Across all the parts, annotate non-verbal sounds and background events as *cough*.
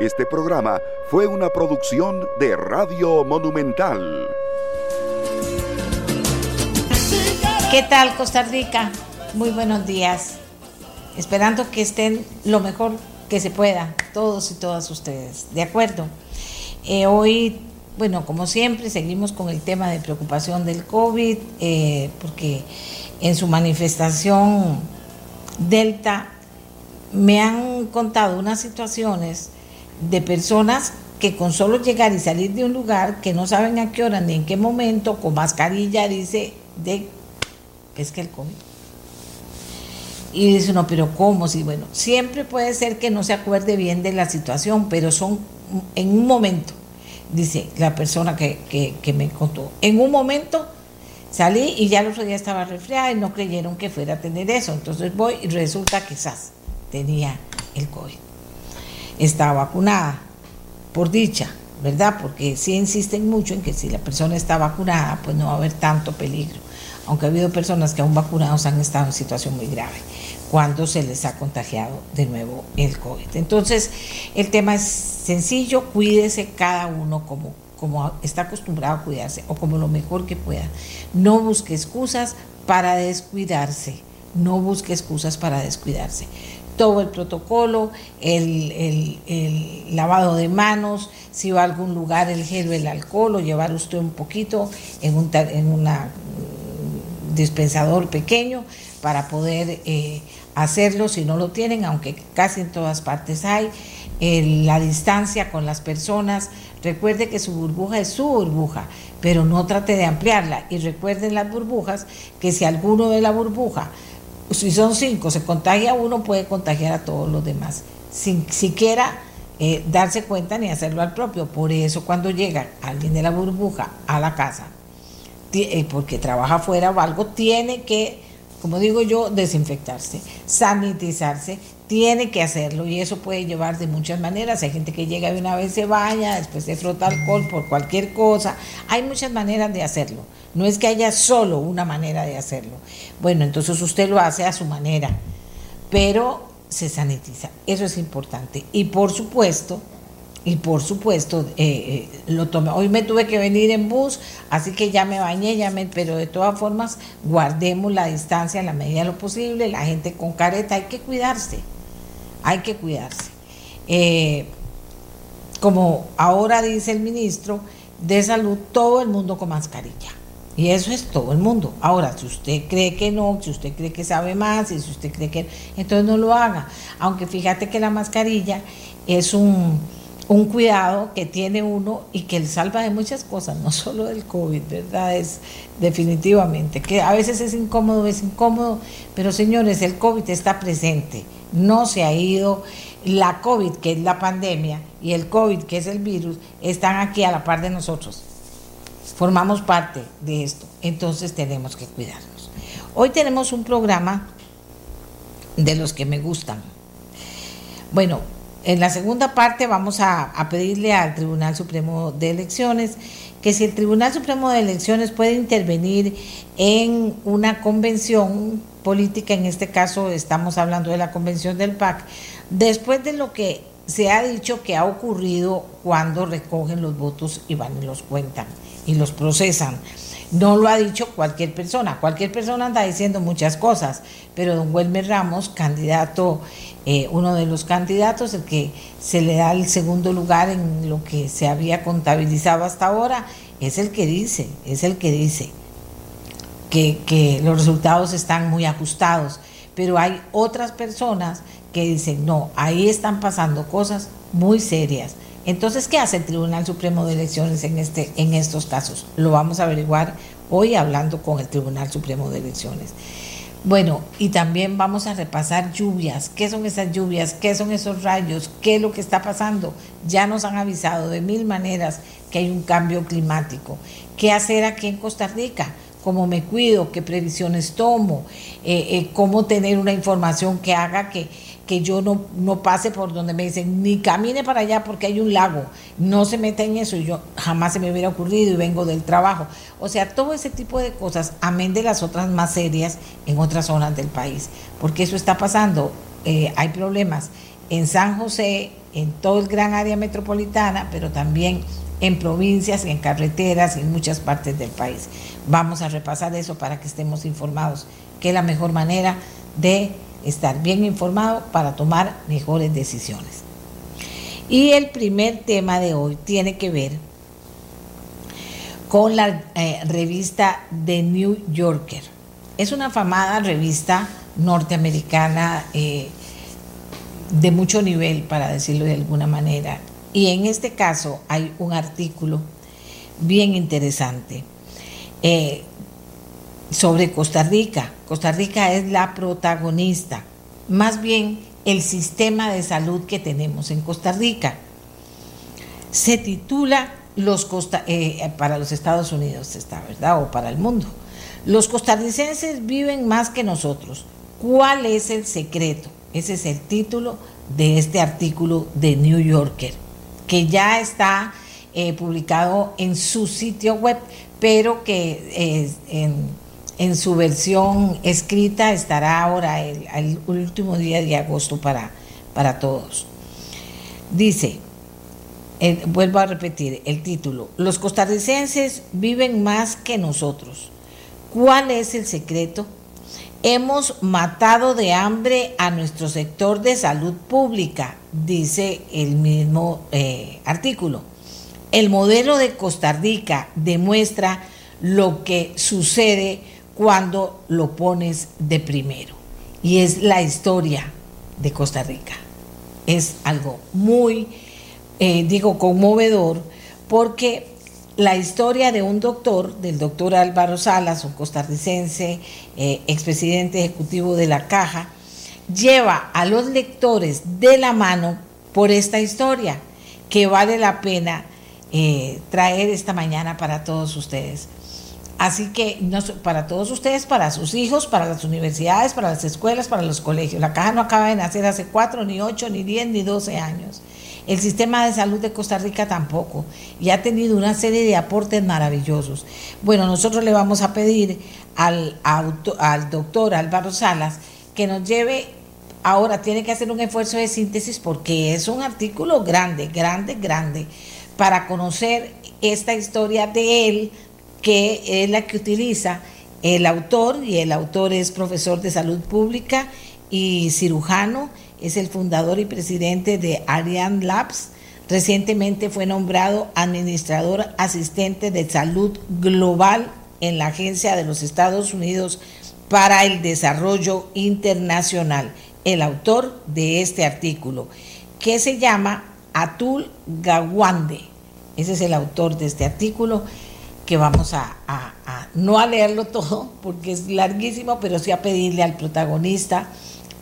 Este programa fue una producción de Radio Monumental. ¿Qué tal Costa Rica? Muy buenos días. Esperando que estén lo mejor que se pueda, todos y todas ustedes. ¿De acuerdo? Eh, hoy, bueno, como siempre, seguimos con el tema de preocupación del COVID, eh, porque en su manifestación Delta me han contado unas situaciones de personas que con solo llegar y salir de un lugar que no saben a qué hora ni en qué momento, con mascarilla, dice de es que el COVID. Y dice uno, pero ¿cómo? Si bueno, siempre puede ser que no se acuerde bien de la situación, pero son en un momento, dice la persona que, que me contó, en un momento salí y ya el otro día estaba resfriada y no creyeron que fuera a tener eso. Entonces voy y resulta que quizás tenía el COVID. Estaba vacunada, por dicha, ¿verdad? Porque sí insisten mucho en que si la persona está vacunada, pues no va a haber tanto peligro aunque ha habido personas que aún vacunados han estado en situación muy grave cuando se les ha contagiado de nuevo el COVID. Entonces, el tema es sencillo, cuídese cada uno como, como está acostumbrado a cuidarse o como lo mejor que pueda. No busque excusas para descuidarse, no busque excusas para descuidarse. Todo el protocolo, el, lavado de manos, si va a algún lugar el gel el alcohol o llevar usted un poquito en, un, en una dispensador pequeño para poder eh, hacerlo si no lo tienen, aunque casi en todas partes hay. la distancia con las personas, recuerde que su burbuja es su burbuja, pero no trate de ampliarla. Y recuerden las burbujas que si alguno de la burbuja, si son cinco, se contagia uno, puede contagiar a todos los demás, sin siquiera eh, darse cuenta ni hacerlo al propio. Por eso cuando llega alguien de la burbuja a la casa, eh, porque trabaja fuera o algo, tiene que, como digo yo, desinfectarse, sanitizarse, tiene que hacerlo y eso puede llevar de muchas maneras. Hay gente que llega y una vez se baña, después se frota alcohol por cualquier cosa. Hay muchas maneras de hacerlo. No es que haya solo una manera de hacerlo. Bueno, entonces usted lo hace a su manera, pero se sanitiza. Eso es importante. Y por supuesto, y por supuesto eh, eh, lo tomé. Hoy me tuve que venir en bus, así que ya me bañé, ya me, pero de todas formas guardemos la distancia en la medida de lo posible. La gente con careta hay que cuidarse, hay que cuidarse. Eh, como ahora dice el ministro de salud, todo el mundo con mascarilla. Y eso es todo el mundo. Ahora, si usted cree que no, si usted cree que sabe más, y si usted cree que... Entonces no lo haga. Aunque fíjate que la mascarilla es un un cuidado que tiene uno y que le salva de muchas cosas, no solo del COVID, ¿verdad? Es definitivamente, que a veces es incómodo, es incómodo, pero señores, el COVID está presente, no se ha ido. La COVID, que es la pandemia, y el COVID, que es el virus, están aquí a la par de nosotros. Formamos parte de esto, entonces tenemos que cuidarnos. Hoy tenemos un programa de los que me gustan. Bueno, en la segunda parte vamos a, pedirle al Tribunal Supremo de Elecciones que si el Tribunal Supremo de Elecciones puede intervenir en una convención política, en este caso estamos hablando de la convención del PAC, después de lo que se ha dicho que ha ocurrido cuando recogen los votos y van y los cuentan y los procesan. No lo ha dicho cualquier persona, cualquier persona anda diciendo muchas cosas, pero don Wilmer Ramos, candidato, eh, uno de los candidatos, el que se le da el segundo lugar en lo que se había contabilizado hasta ahora, es el que dice, es el que dice que, que los resultados están muy ajustados, pero hay otras personas que dicen, no, ahí están pasando cosas muy serias entonces, ¿qué hace el Tribunal Supremo de Elecciones en, este, en estos casos? Lo vamos a averiguar hoy hablando con el Tribunal Supremo de Elecciones. Bueno, y también vamos a repasar lluvias. ¿Qué son esas lluvias? ¿Qué son esos rayos? ¿Qué es lo que está pasando? Ya nos han avisado de mil maneras que hay un cambio climático. ¿Qué hacer aquí en Costa Rica? ¿Cómo me cuido? ¿Qué previsiones tomo? Eh, eh, ¿Cómo tener una información que haga que que yo no, no pase por donde me dicen, ni camine para allá porque hay un lago, no se meta en eso, y yo jamás se me hubiera ocurrido y vengo del trabajo. O sea, todo ese tipo de cosas, amén de las otras más serias en otras zonas del país, porque eso está pasando, eh, hay problemas en San José, en todo el gran área metropolitana, pero también en provincias, en carreteras en muchas partes del país. Vamos a repasar eso para que estemos informados, que es la mejor manera de estar bien informado para tomar mejores decisiones. Y el primer tema de hoy tiene que ver con la eh, revista The New Yorker. Es una famada revista norteamericana eh, de mucho nivel, para decirlo de alguna manera. Y en este caso hay un artículo bien interesante eh, sobre Costa Rica. Costa Rica es la protagonista, más bien el sistema de salud que tenemos en Costa Rica. Se titula los Costa, eh, para los Estados Unidos, está, ¿verdad? O para el mundo. Los costarricenses viven más que nosotros. ¿Cuál es el secreto? Ese es el título de este artículo de New Yorker, que ya está eh, publicado en su sitio web, pero que en, su versión escrita estará ahora el, último día de agosto para, para todos. Dice, vuelvo a repetir el título, los costarricenses viven más que nosotros. ¿Cuál es el secreto? Hemos matado de hambre a nuestro sector de salud pública, dice el mismo eh, artículo. El modelo de Costa Rica demuestra lo que sucede cuando lo pones de primero. Y es la historia de Costa Rica. Es algo muy, eh, digo, conmovedor, porque la historia de un doctor, del doctor Álvaro Salas, un costarricense, eh, expresidente ejecutivo de la Caja, lleva a los lectores de la mano por esta historia que vale la pena eh, traer esta mañana para todos ustedes. Así que para todos ustedes, para sus hijos, para las universidades, para las escuelas, para los colegios. La caja no acaba de nacer hace cuatro, ni ocho, ni diez, ni doce años. El sistema de salud de Costa Rica tampoco. Y ha tenido una serie de aportes maravillosos. Bueno, nosotros le vamos a pedir al, al doctor Álvaro Salas que nos lleve, ahora tiene que hacer un esfuerzo de síntesis porque es un artículo grande, grande, grande, para conocer esta historia de él, que es la que utiliza el autor, y el autor es profesor de salud pública y cirujano es el fundador y presidente de Ariane Labs. Recientemente fue nombrado administrador asistente de salud global en la Agencia de los Estados Unidos para el Desarrollo Internacional, el autor de este artículo, que se llama Atul Gawande. Ese es el autor de este artículo que vamos a, no a leerlo todo porque es larguísimo, pero sí a pedirle al protagonista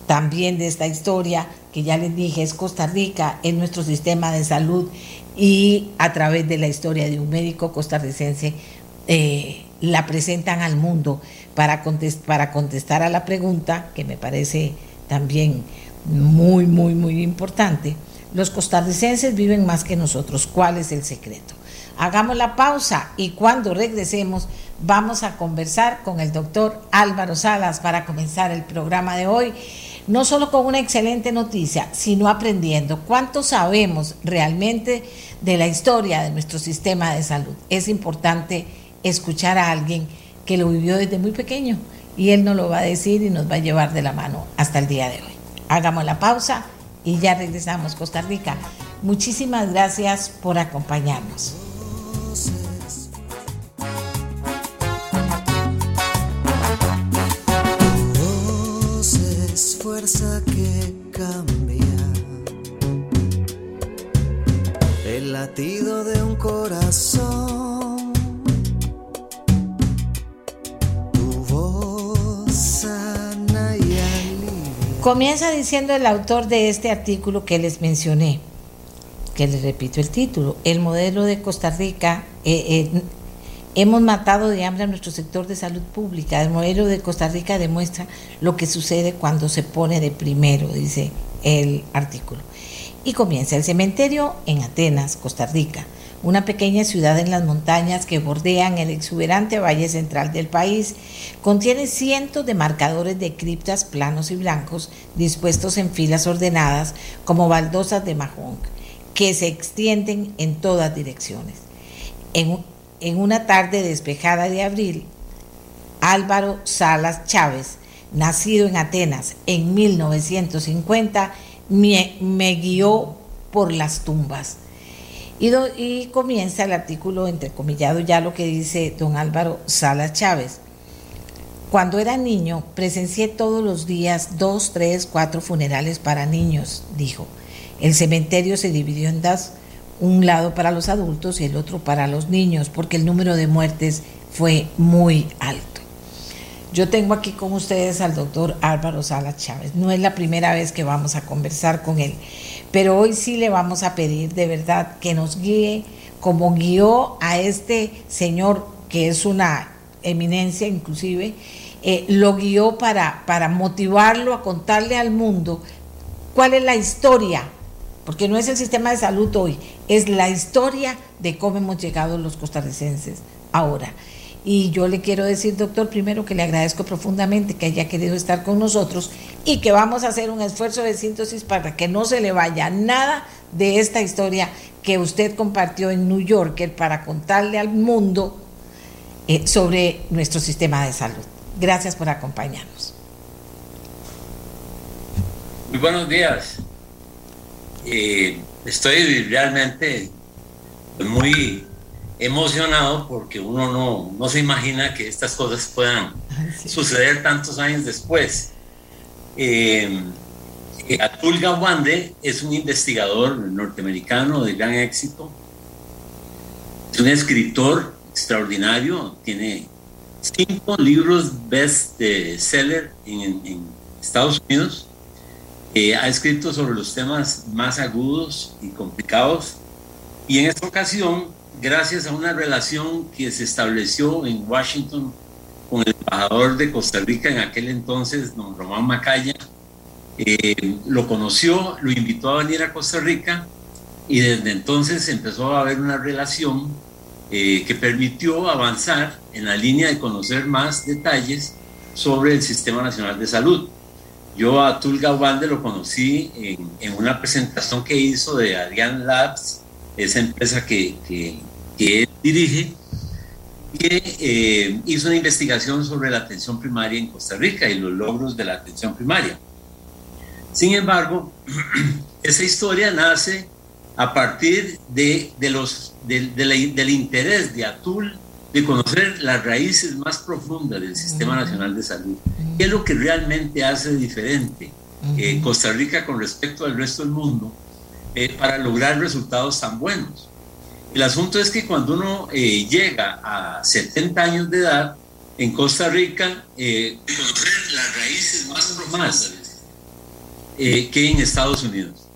también de esta historia, que ya les dije, es Costa Rica, es nuestro sistema de salud y a través de la historia de un médico costarricense eh, la presentan al mundo para, para contestar a la pregunta que me parece también muy, muy, muy importante. Los costarricenses viven más que nosotros. ¿Cuál es el secreto? Hagamos la pausa y cuando regresemos vamos a conversar con el doctor Álvaro Salas para comenzar el programa de hoy no solo con una excelente noticia, sino aprendiendo cuánto sabemos realmente de la historia de nuestro sistema de salud. Es importante escuchar a alguien que lo vivió desde muy pequeño y él nos lo va a decir y nos va a llevar de la mano hasta el día de hoy. Hagamos la pausa y ya regresamos Costa Rica. Muchísimas gracias por acompañarnos. Fuerza que cambia el latido de un corazón. Tu voz sana y alivia. Comienza diciendo el autor de este artículo que les mencioné, que les repito el título, el modelo de Costa Rica. Eh, eh, Hemos matado de hambre a nuestro sector de salud pública. El modelo de Costa Rica demuestra lo que sucede cuando se pone de primero, dice el artículo. Y comienza el cementerio en Atenas, Costa Rica. una pequeña ciudad en las montañas que bordean el exuberante valle central del país. Contiene cientos de marcadores de criptas planos y blancos dispuestos en filas ordenadas como baldosas de mahón, que se extienden en todas direcciones. En, en una tarde despejada de abril, Álvaro Salas Chávez, nacido en Atenas en 1950, me, guió por las tumbas. Y, do, y, comienza el artículo entrecomillado ya lo que dice don Álvaro Salas Chávez. Cuando era niño presencié todos los días dos, tres, cuatro funerales para niños, dijo. El cementerio se dividió en dos, un lado para los adultos y el otro para los niños, porque el número de muertes fue muy alto. Yo tengo aquí con ustedes al doctor Álvaro Salas Chávez. No es la primera vez que vamos a conversar con él, pero hoy sí le vamos a pedir de verdad que nos guíe como guió a este señor que es una eminencia inclusive, eh, lo guió para, para motivarlo a contarle al mundo cuál es la historia, porque no es el sistema de salud hoy, es la historia de cómo hemos llegado los costarricenses ahora. Y yo le quiero decir, doctor, primero que le agradezco profundamente que haya querido estar con nosotros y que vamos a hacer un esfuerzo de síntesis para que no se le vaya nada de esta historia que usted compartió en New Yorker para contarle al mundo eh, sobre nuestro sistema de salud. Gracias por acompañarnos. Muy buenos días. Eh, estoy realmente muy emocionado porque uno no, no, se imagina que estas cosas puedan sí. suceder tantos años después. Eh, Atul Gawande es un investigador norteamericano de gran éxito, es un escritor extraordinario, tiene cinco libros best seller en, en Estados Unidos, eh, ha escrito sobre los temas más agudos y complicados y en esta ocasión gracias a una relación que se estableció en Washington con el embajador de Costa Rica en aquel entonces, don Román Macaya, eh, lo conoció, lo invitó a venir a Costa Rica y desde entonces empezó a haber una relación eh, que permitió avanzar en la línea de conocer más detalles sobre el Sistema Nacional de Salud. Yo a Tulga Wande lo conocí en, una presentación que hizo de Adrian Labs, esa empresa que, que, dirige, que eh, hizo una investigación sobre la atención primaria en Costa Rica y los logros de la atención primaria. Sin embargo, *clears throat* esa historia nace a partir de, del interés de Atul de conocer las raíces más profundas del Sistema Nacional de Salud. ¿Qué es lo que realmente hace diferente eh, Costa Rica con respecto al resto del mundo eh, para lograr resultados tan buenos? El asunto es que cuando uno eh, llega a 70 años de edad, en Costa Rica, conocer las raíces más profundas que en Estados Unidos.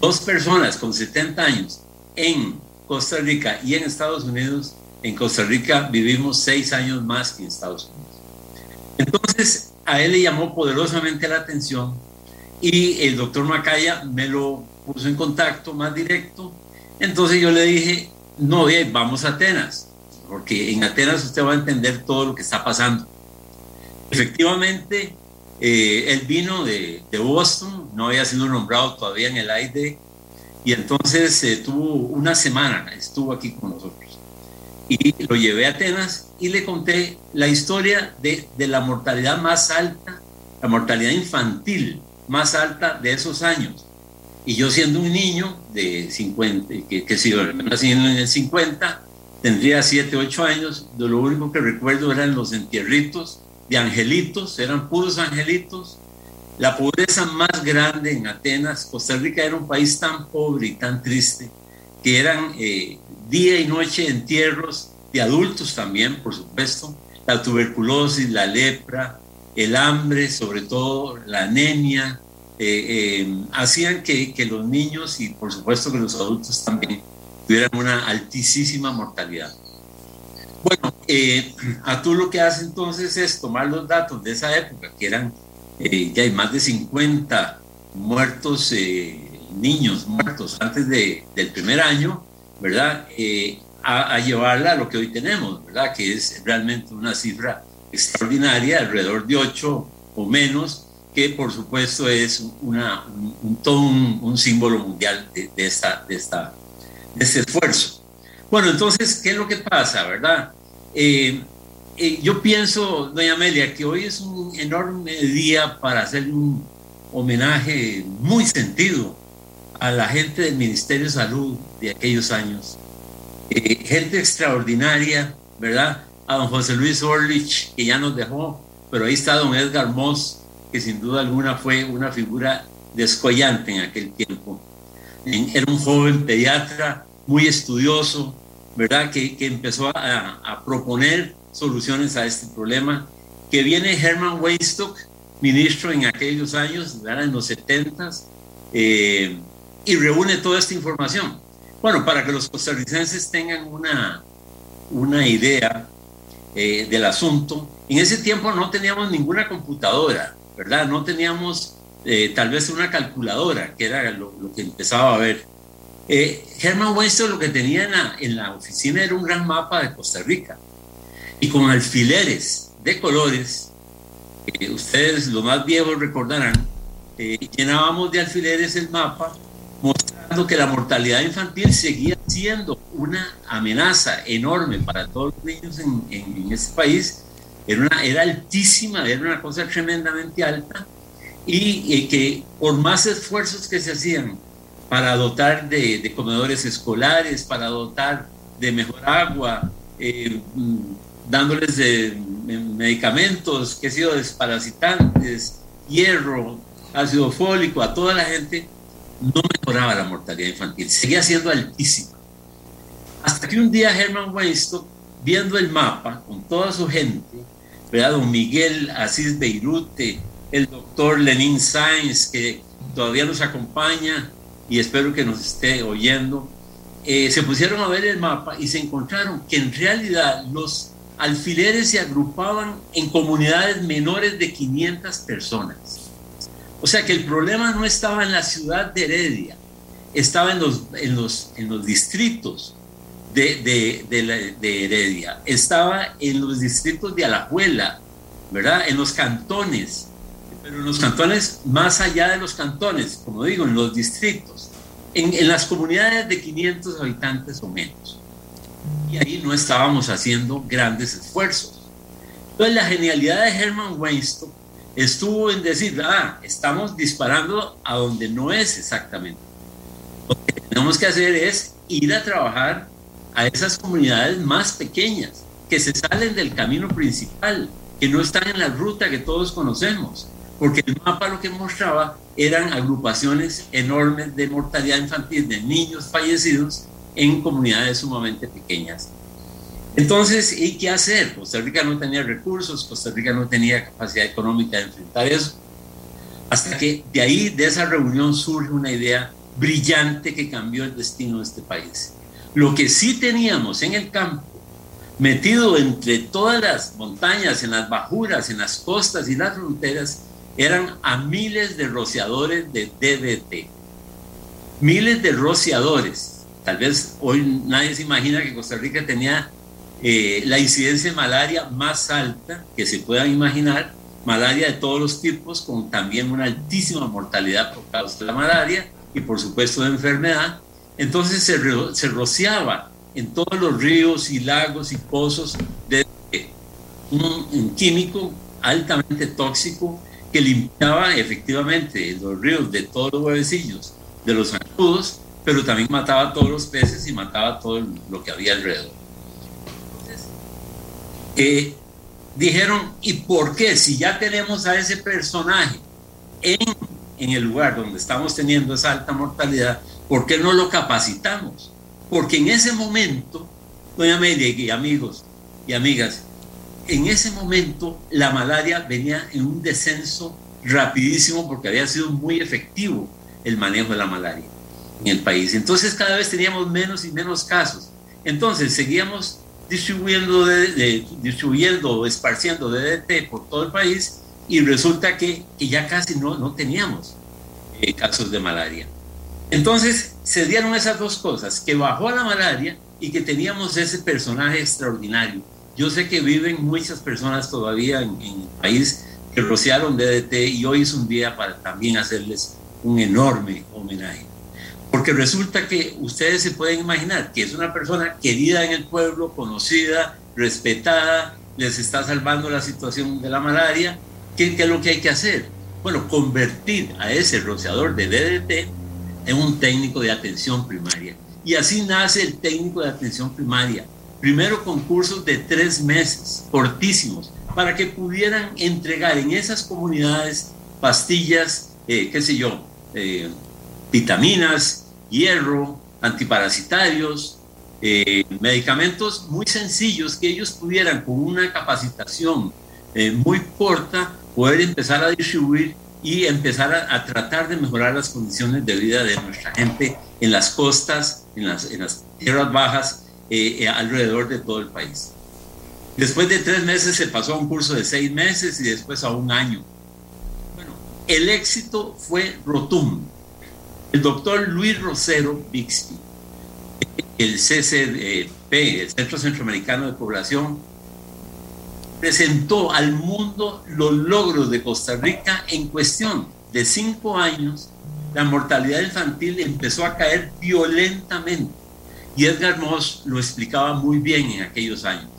Dos personas con 70 años en Costa Rica y en Estados Unidos, en Costa Rica vivimos seis años más que en Estados Unidos. Entonces, a él le llamó poderosamente la atención y el doctor Macaya me lo puso en contacto más directo entonces yo le dije, no, bien, vamos a Atenas, porque en Atenas usted va a entender todo lo que está pasando. Efectivamente, eh, él vino de, Boston, no había sido nombrado todavía en el AID, y entonces eh, tuvo una semana, estuvo aquí con nosotros. Y lo llevé a Atenas y le conté la historia de, de la mortalidad más alta, la mortalidad infantil más alta de esos años y yo siendo un niño de 50, que, que si nací en el 50, tendría 7, 8 años, de lo único que recuerdo eran los entierritos de angelitos, eran puros angelitos. La pobreza más grande en Atenas, Costa Rica era un país tan pobre y tan triste, que eran eh, día y noche entierros de adultos también, por supuesto, la tuberculosis, la lepra, el hambre, sobre todo la anemia, eh, eh, hacían que, los niños y por supuesto que los adultos también tuvieran una altísima mortalidad. Bueno, eh, a tú lo que hace entonces es tomar los datos de esa época, que eran eh, ya hay más de 50 muertos, niños muertos antes de, del primer año, ¿verdad? Eh, a, llevarla a lo que hoy tenemos, ¿verdad? Que es realmente una cifra extraordinaria, alrededor de 8 o menos, que por supuesto es una, un, todo un, símbolo mundial de, esta, de, esta, de este esfuerzo. Bueno, entonces, ¿qué es lo que pasa, verdad? Eh, eh, yo pienso, doña Amelia, que hoy es un enorme día para hacer un homenaje muy sentido a la gente del Ministerio de Salud de aquellos años. Eh, gente extraordinaria, ¿verdad? A don José Luis Orlich, que ya nos dejó, pero ahí está don Edgar Moss, que sin duda alguna fue una figura descollante en aquel tiempo. Era un joven pediatra muy estudioso, ¿verdad? Que, que empezó a, a, proponer soluciones a este problema. Que viene Herman Weinstock, ministro en aquellos años, ¿verdad? en los 70 eh, y reúne toda esta información. Bueno, para que los costarricenses tengan una, una idea eh, del asunto, en ese tiempo no teníamos ninguna computadora, ¿verdad? No teníamos eh, tal vez una calculadora, que era lo, que empezaba a ver. Eh, Germán lo que tenía en la, en la oficina era un gran mapa de Costa Rica y con alfileres de colores, ustedes los más viejos recordarán, llenábamos de alfileres el mapa mostrando que la mortalidad infantil seguía siendo una amenaza enorme para todos los niños en, en, este país. Era, una, era altísima, era una cosa tremendamente alta y, que por más esfuerzos que se hacían para dotar de, de comedores escolares, para dotar de mejor agua, eh, mm, dándoles de, medicamentos, que sido desparasitantes, hierro, ácido fólico a toda la gente, no mejoraba la mortalidad infantil, seguía siendo altísima. Hasta que un día Herman Weinstock, viendo el mapa con toda su gente, ¿verdad? don Miguel Asís Beirute, el doctor Lenin Sainz, que todavía nos acompaña y espero que nos esté oyendo, eh, se pusieron a ver el mapa y se encontraron que en realidad los alfileres se agrupaban en comunidades menores de 500 personas. O sea que el problema no estaba en la ciudad de Heredia, estaba en los, en los, en los distritos de, de, Heredia, estaba en los distritos de Alajuela, ¿verdad? En los cantones, pero en los cantones más allá de los cantones, como digo, en los distritos, en, en las comunidades de 500 habitantes o menos. Y ahí no estábamos haciendo grandes esfuerzos. Entonces la genialidad de Herman Weinstock estuvo en decir, ah, estamos disparando a donde no es exactamente. Lo que tenemos que hacer es ir a trabajar a esas comunidades más pequeñas, que se salen del camino principal, que no están en la ruta que todos conocemos, porque el mapa lo que mostraba eran agrupaciones enormes de mortalidad infantil de niños fallecidos en comunidades sumamente pequeñas. Entonces, ¿y qué hacer? Costa Rica no tenía recursos, Costa Rica no tenía capacidad económica de enfrentar eso. Hasta que de ahí, de esa reunión, surge una idea brillante que cambió el destino de este país. Lo que sí teníamos en el campo, metido entre todas las montañas, en las bajuras, en las costas y las fronteras, eran a miles de rociadores de DDT. Miles de rociadores. Tal vez hoy nadie se imagina que Costa Rica tenía eh, la incidencia de malaria más alta que se puedan imaginar, malaria de todos los tipos, con también una altísima mortalidad por causa de la malaria y por supuesto de enfermedad. Entonces se, se rociaba en todos los ríos y lagos y pozos de un, químico altamente tóxico que limpiaba efectivamente los ríos de todos los huevecillos de los zancudos, pero también mataba a todos los peces y mataba todo lo que había alrededor dijeron, ¿y por qué? Si ya tenemos a ese personaje en, el lugar donde estamos teniendo esa alta mortalidad, ¿por qué no lo capacitamos? Porque en ese momento, doña Amelia y amigos y amigas, en ese momento la malaria venía en un descenso rapidísimo porque había sido muy efectivo el manejo de la malaria en el país. Entonces cada vez teníamos menos y menos casos. Entonces seguíamos distribuyendo, de, distribuyendo o esparciendo DDT por todo el país y resulta que, que ya casi no, no teníamos eh, casos de malaria. Entonces se dieron esas dos cosas, que bajó la malaria y que teníamos ese personaje extraordinario. Yo sé que viven muchas personas todavía en, en el país que rociaron DDT y hoy es un día para también hacerles un enorme homenaje. Porque resulta que ustedes se pueden imaginar que es una persona querida en el pueblo, conocida, respetada, les está salvando la situación de la malaria. ¿Qué, es lo que hay que hacer? Bueno, convertir a ese rociador de DDT en un técnico de atención primaria. Y así nace el técnico de atención primaria. Primero concursos de tres meses, cortísimos, para que pudieran entregar en esas comunidades pastillas, eh, qué sé yo, eh, vitaminas, hierro, antiparasitarios, eh, medicamentos muy sencillos que ellos pudieran con una capacitación muy corta poder empezar a distribuir y empezar a, tratar de mejorar las condiciones de vida de nuestra gente en las costas, en las, en las tierras bajas, alrededor de todo el país. Después de tres meses se pasó a un curso de seis meses y después a un año. Bueno, el éxito fue rotundo. El doctor Luis Rosero Bixby, el CCP, el Centro Centroamericano de Población, presentó al mundo los logros de Costa Rica en cuestión de cinco años. La mortalidad infantil empezó a caer violentamente y Edgar Moss lo explicaba muy bien en aquellos años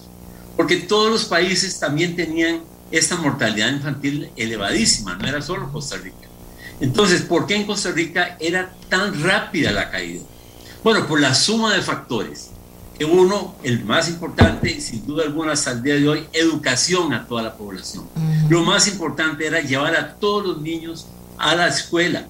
porque todos los países también tenían esta mortalidad infantil elevadísima, no era solo Costa Rica. Entonces, ¿por qué en Costa Rica era tan rápida la caída? Bueno, por la suma de factores. Que uno, el más importante, sin duda alguna hasta el día de hoy, educación a toda la población. Lo más importante era llevar a todos los niños a la escuela.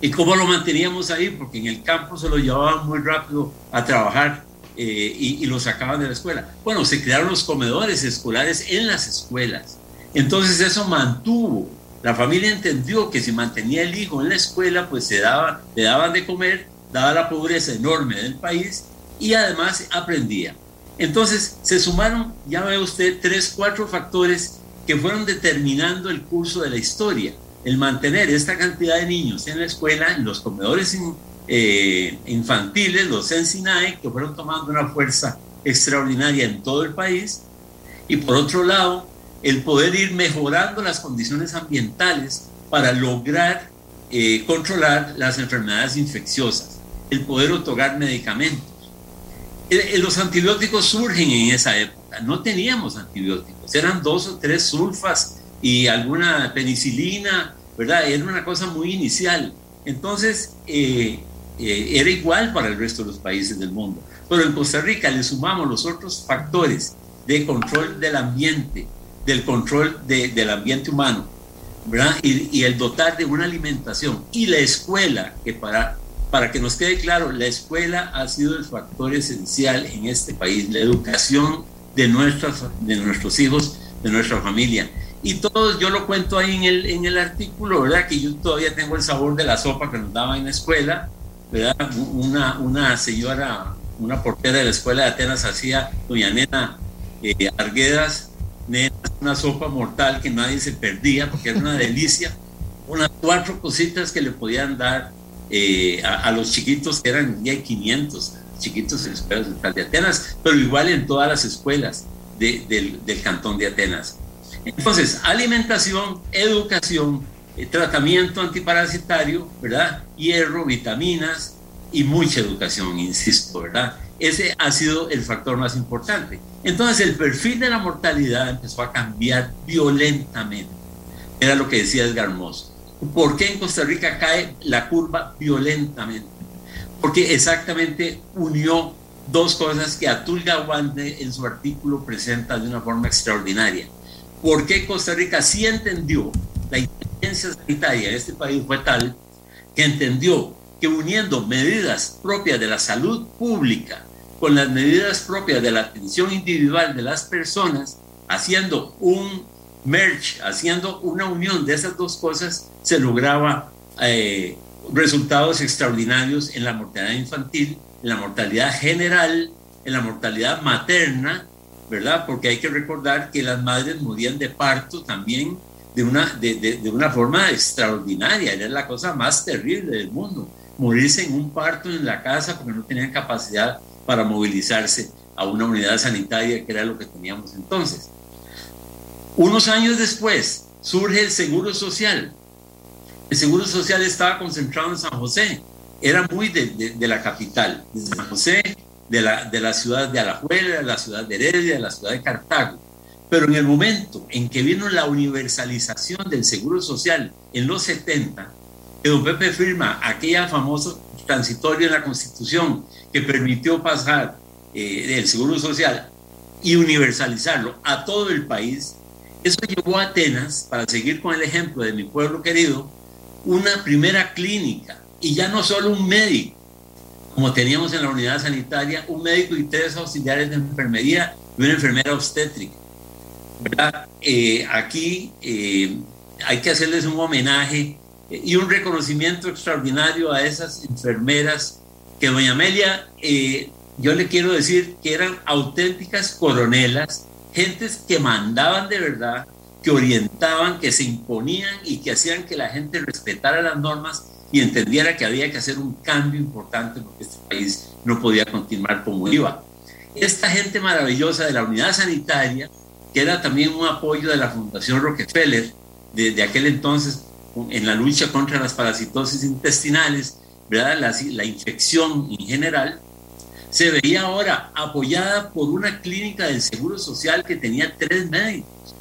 ¿Y cómo lo manteníamos ahí? Porque en el campo se lo llevaban muy rápido a trabajar eh, y, los sacaban de la escuela. Bueno, se crearon los comedores escolares en las escuelas. Entonces eso mantuvo. La familia entendió que si mantenía el hijo en la escuela, pues se daba, le daban de comer, daba la pobreza enorme del país y además aprendía. Entonces se sumaron, ya ve usted, tres, cuatro factores que fueron determinando el curso de la historia. El mantener esta cantidad de niños en la escuela, en los comedores eh, infantiles, los Ensinae, que fueron tomando una fuerza extraordinaria en todo el país, y por otro lado, el poder ir mejorando las condiciones ambientales para lograr eh, controlar las enfermedades infecciosas, el poder otorgar medicamentos. Eh, los antibióticos surgen en esa época, no teníamos antibióticos, eran dos o tres sulfas y alguna penicilina, ¿verdad? Era una cosa muy inicial. Entonces, eh, era igual para el resto de los países del mundo. Pero en Costa Rica le sumamos los otros factores de control del ambiente, del control del ambiente humano, ¿verdad? Y, el dotar de una alimentación y la escuela, que para, para que nos quede claro, la escuela ha sido el factor esencial en este país, la educación de, nuestras, de nuestros hijos, de nuestra familia. Y todo, yo lo cuento ahí en el, en el artículo, ¿verdad? Que yo todavía tengo el sabor de la sopa que nos daban en la escuela, una, una señora, una portera de la escuela de Atenas hacía, doña Nena eh, Arguedas, una sopa mortal que nadie se perdía porque era una *laughs* delicia, unas cuatro cositas que le podían dar eh, a, los chiquitos que eran ya 500 chiquitos en escuelas de Atenas, pero igual en todas las escuelas del, del cantón de Atenas. Entonces, alimentación, educación, eh, tratamiento antiparasitario, ¿verdad? Hierro, vitaminas y mucha educación, insisto, ¿verdad? Ese ha sido el factor más importante. Entonces el perfil de la mortalidad empezó a cambiar violentamente. Era lo que decía Edgar Moss. ¿Por qué en Costa Rica cae la curva violentamente? Porque exactamente unió dos cosas que Atul Gawande en su artículo presenta de una forma extraordinaria. ¿Por qué Costa Rica sí entendió la sanitaria de este país fue tal que entendió que uniendo medidas propias de la salud pública con las medidas propias de la atención individual de las personas, haciendo un merge, haciendo una unión de esas dos cosas, se lograba eh, resultados extraordinarios en la mortalidad infantil, en la mortalidad general, en la mortalidad materna, ¿verdad? Porque hay que recordar que las madres morían de parto también de una, de, de, una forma extraordinaria, era la cosa más terrible del mundo, morirse en un parto en la casa porque no tenían capacidad para movilizarse a una unidad sanitaria, que era lo que teníamos entonces. Unos años después surge el Seguro Social. El Seguro Social estaba concentrado en San José, era muy de, de, la capital, de San José, de la, de la ciudad de Alajuela, de la ciudad de Heredia, de la ciudad de Cartago. Pero en el momento en que vino la universalización del Seguro Social en los 70, que don Pepe firma aquella famoso transitorio en la Constitución que permitió pasar eh, el Seguro Social y universalizarlo a todo el país, eso llevó a Atenas, para seguir con el ejemplo de mi pueblo querido, una primera clínica y ya no solo un médico, como teníamos en la unidad sanitaria, un médico y tres auxiliares de enfermería y una enfermera obstétrica. Eh, aquí eh, hay que hacerles un homenaje y un reconocimiento extraordinario a esas enfermeras que doña Amelia, eh, yo le quiero decir que eran auténticas coronelas, gentes que mandaban de verdad, que orientaban, que se imponían y que hacían que la gente respetara las normas y entendiera que había que hacer un cambio importante porque este país no podía continuar como iba. Esta gente maravillosa de la unidad sanitaria, que era también un apoyo de la Fundación Rockefeller, desde aquel entonces en la lucha contra las parasitosis intestinales, ¿verdad? La, la infección en general, se veía ahora apoyada por una clínica del Seguro Social que tenía tres médicos.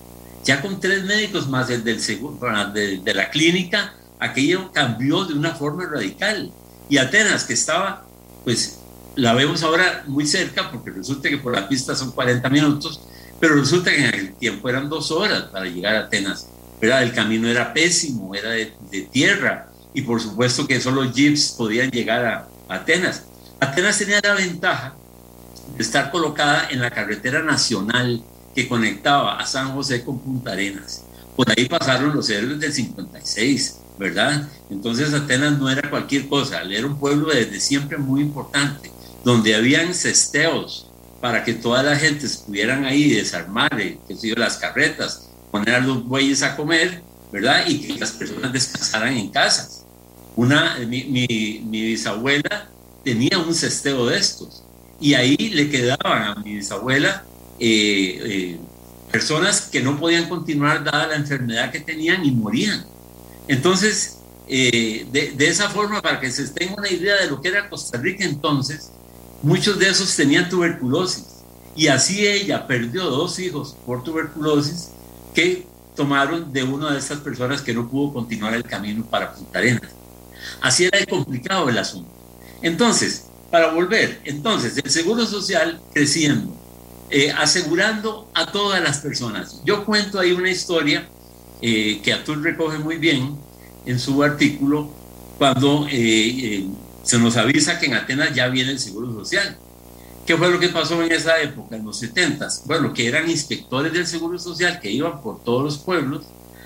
Ya con tres médicos más el del seguro, de, la clínica, aquello cambió de una forma radical. Y Atenas, que estaba, pues la vemos ahora muy cerca, porque resulta que por la pista son 40 minutos, pero resulta que en aquel tiempo eran dos horas para llegar a Atenas. El camino era pésimo, era de, tierra y por supuesto que solo jeeps podían llegar a, Atenas. Atenas tenía la ventaja de estar colocada en la carretera nacional que conectaba a San José con Punta Arenas. Por ahí pasaron los héroes del 56, ¿verdad? Entonces Atenas no era cualquier cosa, era un pueblo desde siempre muy importante, donde habían cesteos para que toda la gente pudieran ahí desarmar, eh, que las carretas, poner a los bueyes a comer, ¿verdad? Y que las personas descansaran en casas. Una, mi, mi, bisabuela tenía un cesteo de estos y ahí le quedaban a mi bisabuela eh, eh, personas que no podían continuar dada la enfermedad que tenían y morían. Entonces, eh, de, de, esa forma, para que se tenga una idea de lo que era Costa Rica entonces, muchos de esos tenían tuberculosis. Y así ella perdió dos hijos por tuberculosis que tomaron de una de estas personas que no pudo continuar el camino para Punta Arenas. Así era complicado el asunto. Entonces, para volver, entonces, el Seguro Social creciendo, eh, asegurando a todas las personas. Yo cuento ahí una historia eh, que Atul recoge muy bien en su artículo cuando eh, se nos avisa que en Atenas ya viene el Seguro Social. ¿Qué fue lo que pasó en esa época, en los 70? Bueno, que eran inspectores del Seguro Social que iban por todos los pueblos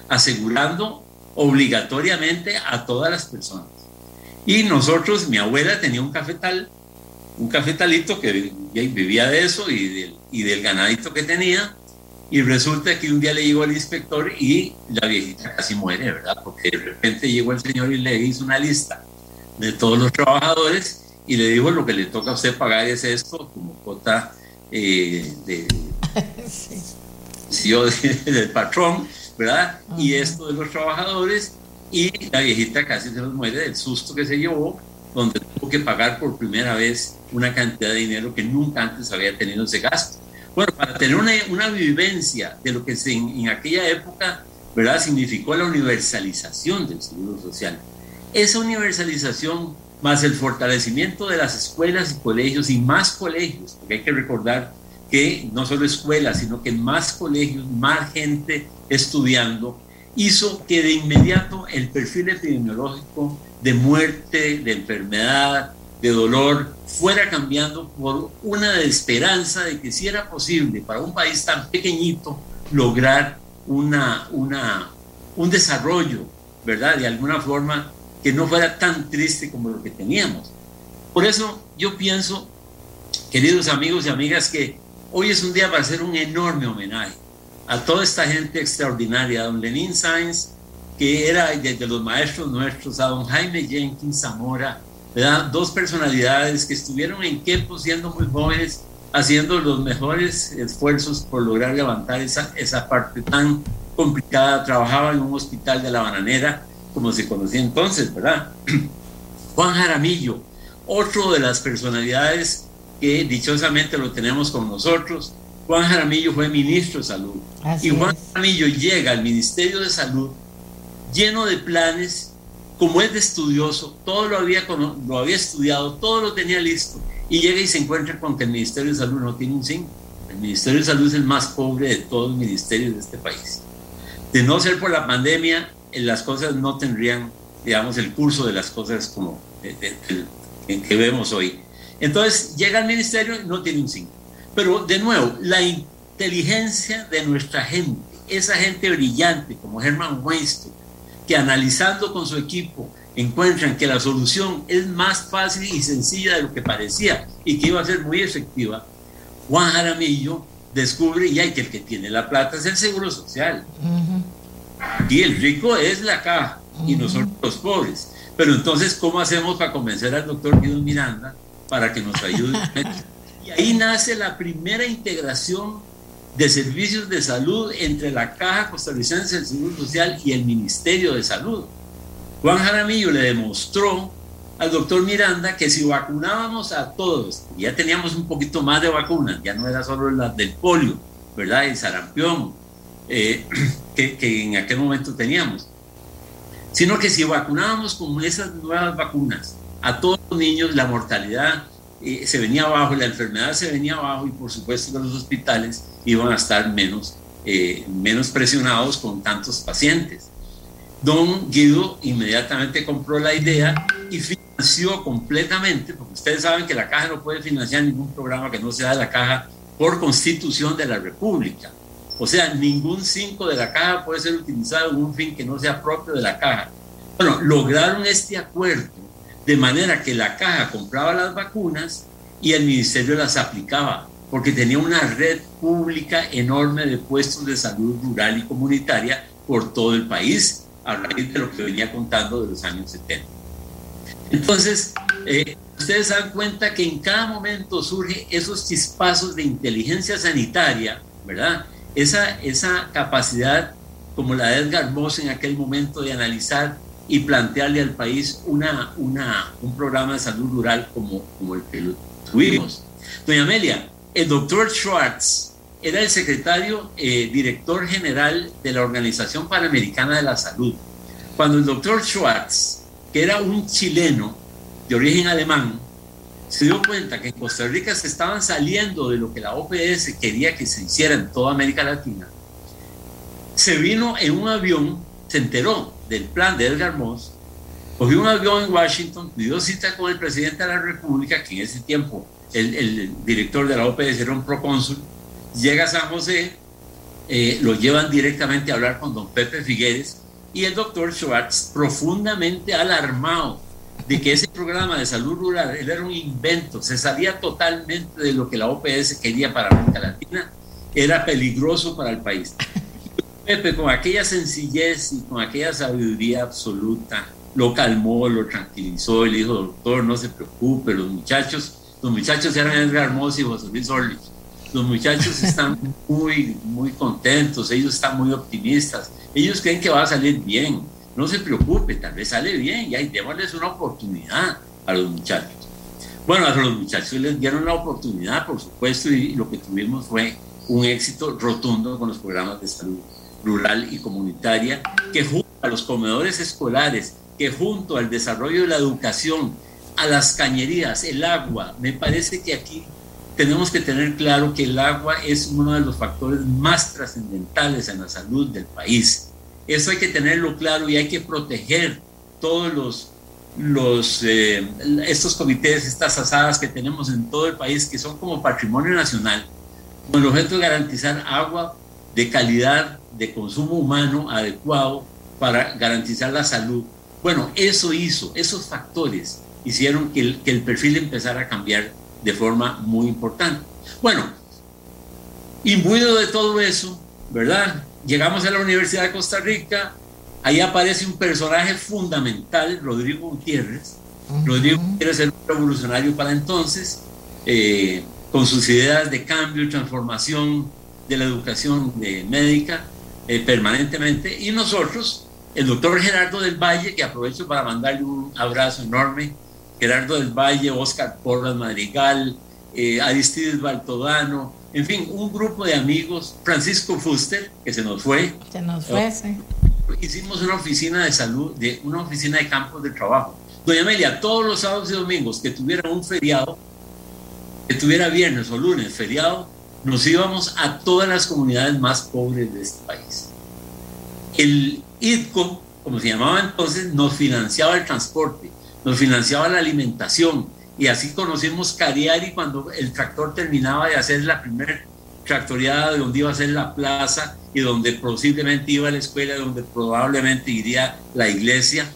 asegurando obligatoriamente a todas las personas. Y nosotros, mi abuela tenía un cafetal, un cafetalito que vivía de eso y del, y del ganadito que tenía. Y resulta que un día le llegó el inspector y la viejita casi muere, ¿verdad? Porque de repente llegó el señor y le hizo una lista de todos los trabajadores y le dijo lo que le toca a usted pagar es esto como cuota eh, de, *laughs* sí. del patrón, ¿verdad? Y esto de los trabajadores y la viejita casi se nos muere del susto que se llevó, donde tuvo que pagar por primera vez una cantidad de dinero que nunca antes había tenido ese gasto. Bueno, para tener una, una vivencia de lo que se, en, en aquella época, ¿verdad? Significó la universalización del seguro social. Esa universalización más el fortalecimiento de las escuelas y colegios y más colegios, porque hay que recordar que no solo escuelas, sino que más colegios, más gente estudiando, hizo que de inmediato el perfil epidemiológico de muerte, de enfermedad, de dolor, fuera cambiando por una esperanza de que si era posible para un país tan pequeñito lograr una, una, un desarrollo, ¿verdad? De alguna forma que no fuera tan triste como lo que teníamos. Por eso yo pienso, queridos amigos y amigas, que hoy es un día para hacer un enorme homenaje a toda esta gente extraordinaria, a don Lenín Sainz, que era desde los maestros nuestros, a don Jaime Jenkins Zamora, dos personalidades que estuvieron en Quepo siendo muy jóvenes, haciendo los mejores esfuerzos por lograr levantar esa, esa parte tan complicada. Trabajaba en un hospital de la bananera, como se conocía entonces, ¿verdad? *clears throat* Juan Jaramillo, otro de las personalidades que dichosamente lo tenemos con nosotros. Juan Jaramillo fue ministro de Salud. y Juan Jaramillo llega al Ministerio de Salud lleno de planes, como es de estudioso, todo lo había, lo había estudiado, todo lo tenía listo, y llega y se encuentra con que el Ministerio de Salud no tiene un 5. El Ministerio de Salud es el más pobre de todos los ministerios de este país. De no ser por la pandemia, las cosas no tendrían, digamos, el curso de las cosas como que vemos hoy. Entonces llega al ministerio y no tiene un 5. Pero de nuevo, la inteligencia de nuestra gente, esa gente brillante como Herman Weinstein, que analizando con su equipo encuentran que la solución es más fácil y sencilla de lo que parecía y que iba a ser muy efectiva, Juan Jaramillo descubre ya que el que tiene la plata es el Seguro Social. Y el rico es la caja y nosotros los pobres. Pero entonces, ¿cómo hacemos para convencer al doctor Guido Miranda para que nos ayude? *laughs* y ahí nace la primera integración de servicios de salud entre la Caja Costarricense del Seguro Social y el Ministerio de Salud. Juan Jaramillo le demostró al doctor Miranda que si vacunábamos a todos, ya teníamos un poquito más de vacunas, ya no era solo la del polio, ¿verdad? El sarampión, eh, *clears throat* que, que en aquel momento teníamos, sino que si vacunábamos con esas nuevas vacunas a todos los niños, la mortalidad eh, se venía abajo, la enfermedad se venía abajo y por supuesto los hospitales iban a estar menos, eh, menos presionados con tantos pacientes. Don Guido inmediatamente compró la idea y financió completamente, porque ustedes saben que la caja no puede financiar ningún programa que no sea de la caja por constitución de la República. O sea, ningún 5 de la caja puede ser utilizado en un fin que no sea propio de la caja. Bueno, lograron este acuerdo de manera que la caja compraba las vacunas y el ministerio las aplicaba, porque tenía una red pública enorme de puestos de salud rural y comunitaria por todo el país, a raíz de lo que venía contando de los años 70. Entonces, eh, ustedes dan cuenta que en cada momento surgen esos chispazos de inteligencia sanitaria, ¿verdad? Esa, esa capacidad como la de Edgar Moss en aquel momento de analizar y plantearle al país una, una, un programa de salud rural como, como el que tuvimos. Doña Amelia, el doctor Schwartz era el secretario eh, director general de la Organización Panamericana de la Salud. Cuando el doctor Schwartz, que era un chileno de origen alemán, se dio cuenta que en Costa Rica se estaban saliendo de lo que la OPS quería que se hiciera en toda América Latina, se vino en un avión, se enteró del plan de Edgar Moss, cogió un avión en Washington, dio cita con el presidente de la República, que en ese tiempo el, director de la OPS era un procónsul, llega a San José, eh, lo llevan directamente a hablar con don Pepe Figueres y el doctor Schwartz, profundamente alarmado de que ese programa de salud rural era un invento, se salía totalmente de lo que la OPS quería para América Latina, era peligroso para el país. Pepe, con aquella sencillez y con aquella sabiduría absoluta, lo calmó, lo tranquilizó le dijo, doctor, no se preocupe, los muchachos, los muchachos eran Edgar Hermoso y José Luis Orlich. Los muchachos están muy, muy contentos, ellos están muy optimistas, ellos creen que va a salir bien. No se preocupe, tal vez sale bien y ahí démosles una oportunidad a los muchachos. Bueno, a los muchachos les dieron la oportunidad, por supuesto, y lo que tuvimos fue un éxito rotundo con los programas de salud rural y comunitaria, que junto a los comedores escolares, que junto al desarrollo de la educación, a las cañerías, el agua, me parece que aquí tenemos que tener claro que el agua es uno de los factores más trascendentales en la salud del país. Eso hay que tenerlo claro y hay que proteger todos los, eh, estos comités, estas asadas que tenemos en todo el país, que son como patrimonio nacional, con el objeto de garantizar agua de calidad de consumo humano adecuado para garantizar la salud. Bueno, eso hizo, esos factores hicieron que el, perfil empezara a cambiar de forma muy importante. Bueno, imbuido de todo eso, ¿verdad? Llegamos a la Universidad de Costa Rica, ahí aparece un personaje fundamental, Rodrigo Gutiérrez. Rodrigo Gutiérrez era un revolucionario para entonces, eh, con sus ideas de cambio y transformación de la educación médica eh, permanentemente. Y nosotros, el doctor Gerardo del Valle, que aprovecho para mandarle un abrazo enorme, Gerardo del Valle, Oscar Porras Madrigal, eh, Aristides Baltodano, en fin, un grupo de amigos, Francisco Fuster, que se nos fue. Se nos fue, sí. Hicimos una oficina de salud, de una oficina de campos de trabajo. Doña Amelia, todos los sábados y domingos que tuviera un feriado, que tuviera viernes o lunes feriado, nos íbamos a todas las comunidades más pobres de este país. El ITCO, como se llamaba entonces, nos financiaba el transporte, nos financiaba la alimentación, y así conocimos Cariari cuando el tractor terminaba de hacer la primera tractoriada de donde iba a ser la plaza y donde posiblemente iba la escuela, donde probablemente iría la iglesia.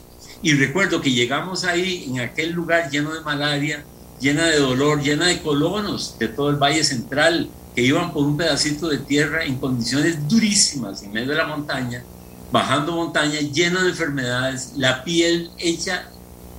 Y recuerdo que llegamos ahí en aquel lugar lleno de malaria, llena de dolor, llena de colonos de todo el Valle Central, que iban por un pedacito de tierra en condiciones durísimas en medio de la montaña, bajando montaña, llena de enfermedades, la piel hecha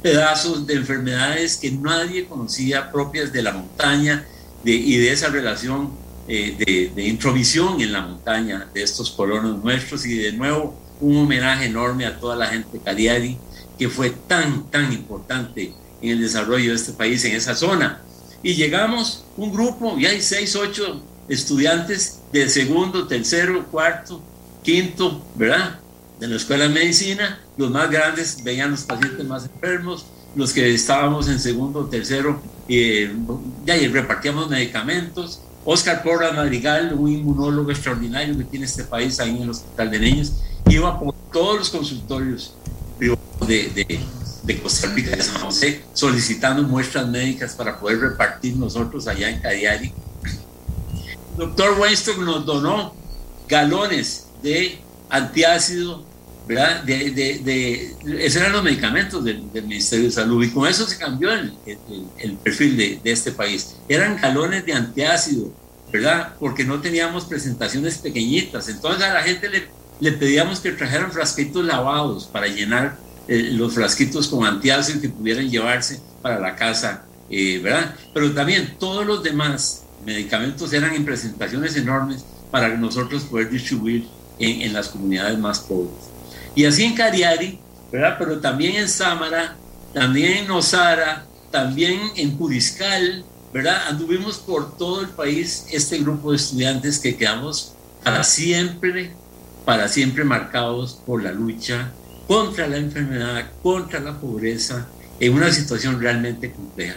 pedazos de enfermedades que nadie conocía propias de la montaña y de esa relación eh, de, de, en la montaña de estos colonos nuestros y de nuevo un homenaje enorme a toda la gente de Cariari que fue tan, tan importante en el desarrollo de este país en esa zona. Y llegamos un grupo, y hay seis, ocho estudiantes de segundo, tercero, cuarto, quinto, ¿verdad? De la Escuela de Medicina, los más grandes veían los pacientes más enfermos, los que estábamos en segundo tercero, eh, ya repartíamos medicamentos. Oscar Porra Madrigal, un inmunólogo extraordinario que tiene este país ahí en el Hospital de Niños, iba por todos los consultorios de, de Costa Rica, de San José, solicitando muestras médicas para poder repartir nosotros allá en Cadiari. El doctor Weinstock nos donó galones de antiácido, ¿verdad? De, de, de, esos eran los medicamentos del, Ministerio de Salud y con eso se cambió el, perfil de, este país. Eran galones de antiácido, ¿verdad? Porque no teníamos presentaciones pequeñitas. Entonces a la gente le, le pedíamos que trajeran frasquitos lavados para llenar eh, los frasquitos con antiácido que pudieran llevarse para la casa, eh, ¿verdad? Pero también todos los demás medicamentos eran en presentaciones enormes para nosotros poder distribuir en, las comunidades más pobres. Y así en Cariari, ¿verdad? pero también en Sámara, también en Nosara, también en Puriscal, ¿verdad? Anduvimos por todo el país este grupo de estudiantes que quedamos para siempre, para siempre marcados por la lucha contra la enfermedad, contra la pobreza, en una situación realmente compleja.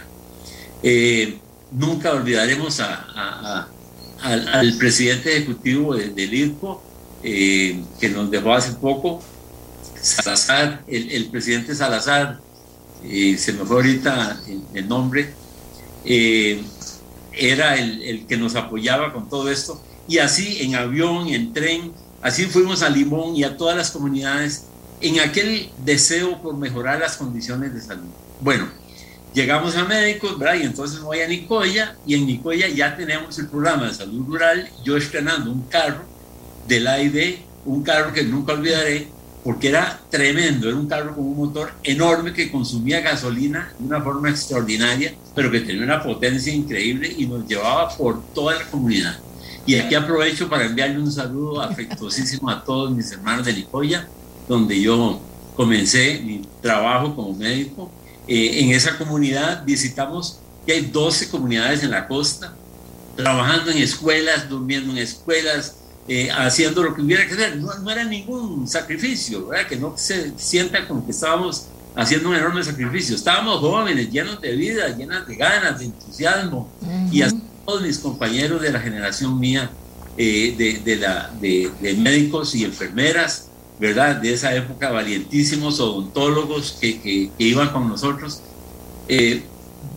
Eh, nunca olvidaremos a, al, presidente ejecutivo del de IRCO, eh, que nos dejó hace poco, Salazar, el, presidente Salazar, eh, se me fue ahorita el, nombre, eh, era el, que nos apoyaba con todo esto, y así en avión, en tren, así fuimos a Limón y a todas las comunidades en aquel deseo por mejorar las condiciones de salud. Bueno, llegamos a médicos, ¿verdad? Y entonces voy a Nicoya, y en Nicoya ya tenemos el programa de salud rural, yo estrenando un carro, del AID, un carro que nunca olvidaré, porque era tremendo, era un carro con un motor enorme que consumía gasolina de una forma extraordinaria, pero que tenía una potencia increíble y nos llevaba por toda la comunidad. Y aquí aprovecho para enviarle un saludo afectuosísimo a todos mis hermanos de Nicoya, donde yo comencé mi trabajo como médico. Eh, en esa comunidad visitamos, que hay 12 comunidades en la costa, trabajando en escuelas, durmiendo en escuelas, eh, haciendo lo que hubiera que hacer. No, no, era ningún sacrificio, ¿verdad? que no se sienta como que estábamos haciendo un enorme sacrificio. Estábamos jóvenes, llenos de vida, llenos de ganas, de entusiasmo. Y a todos mis compañeros de la generación mía, eh, de, de, la, de, de, médicos y enfermeras, ¿verdad? De esa época, valientísimos odontólogos que, que, que iban con nosotros. Eh,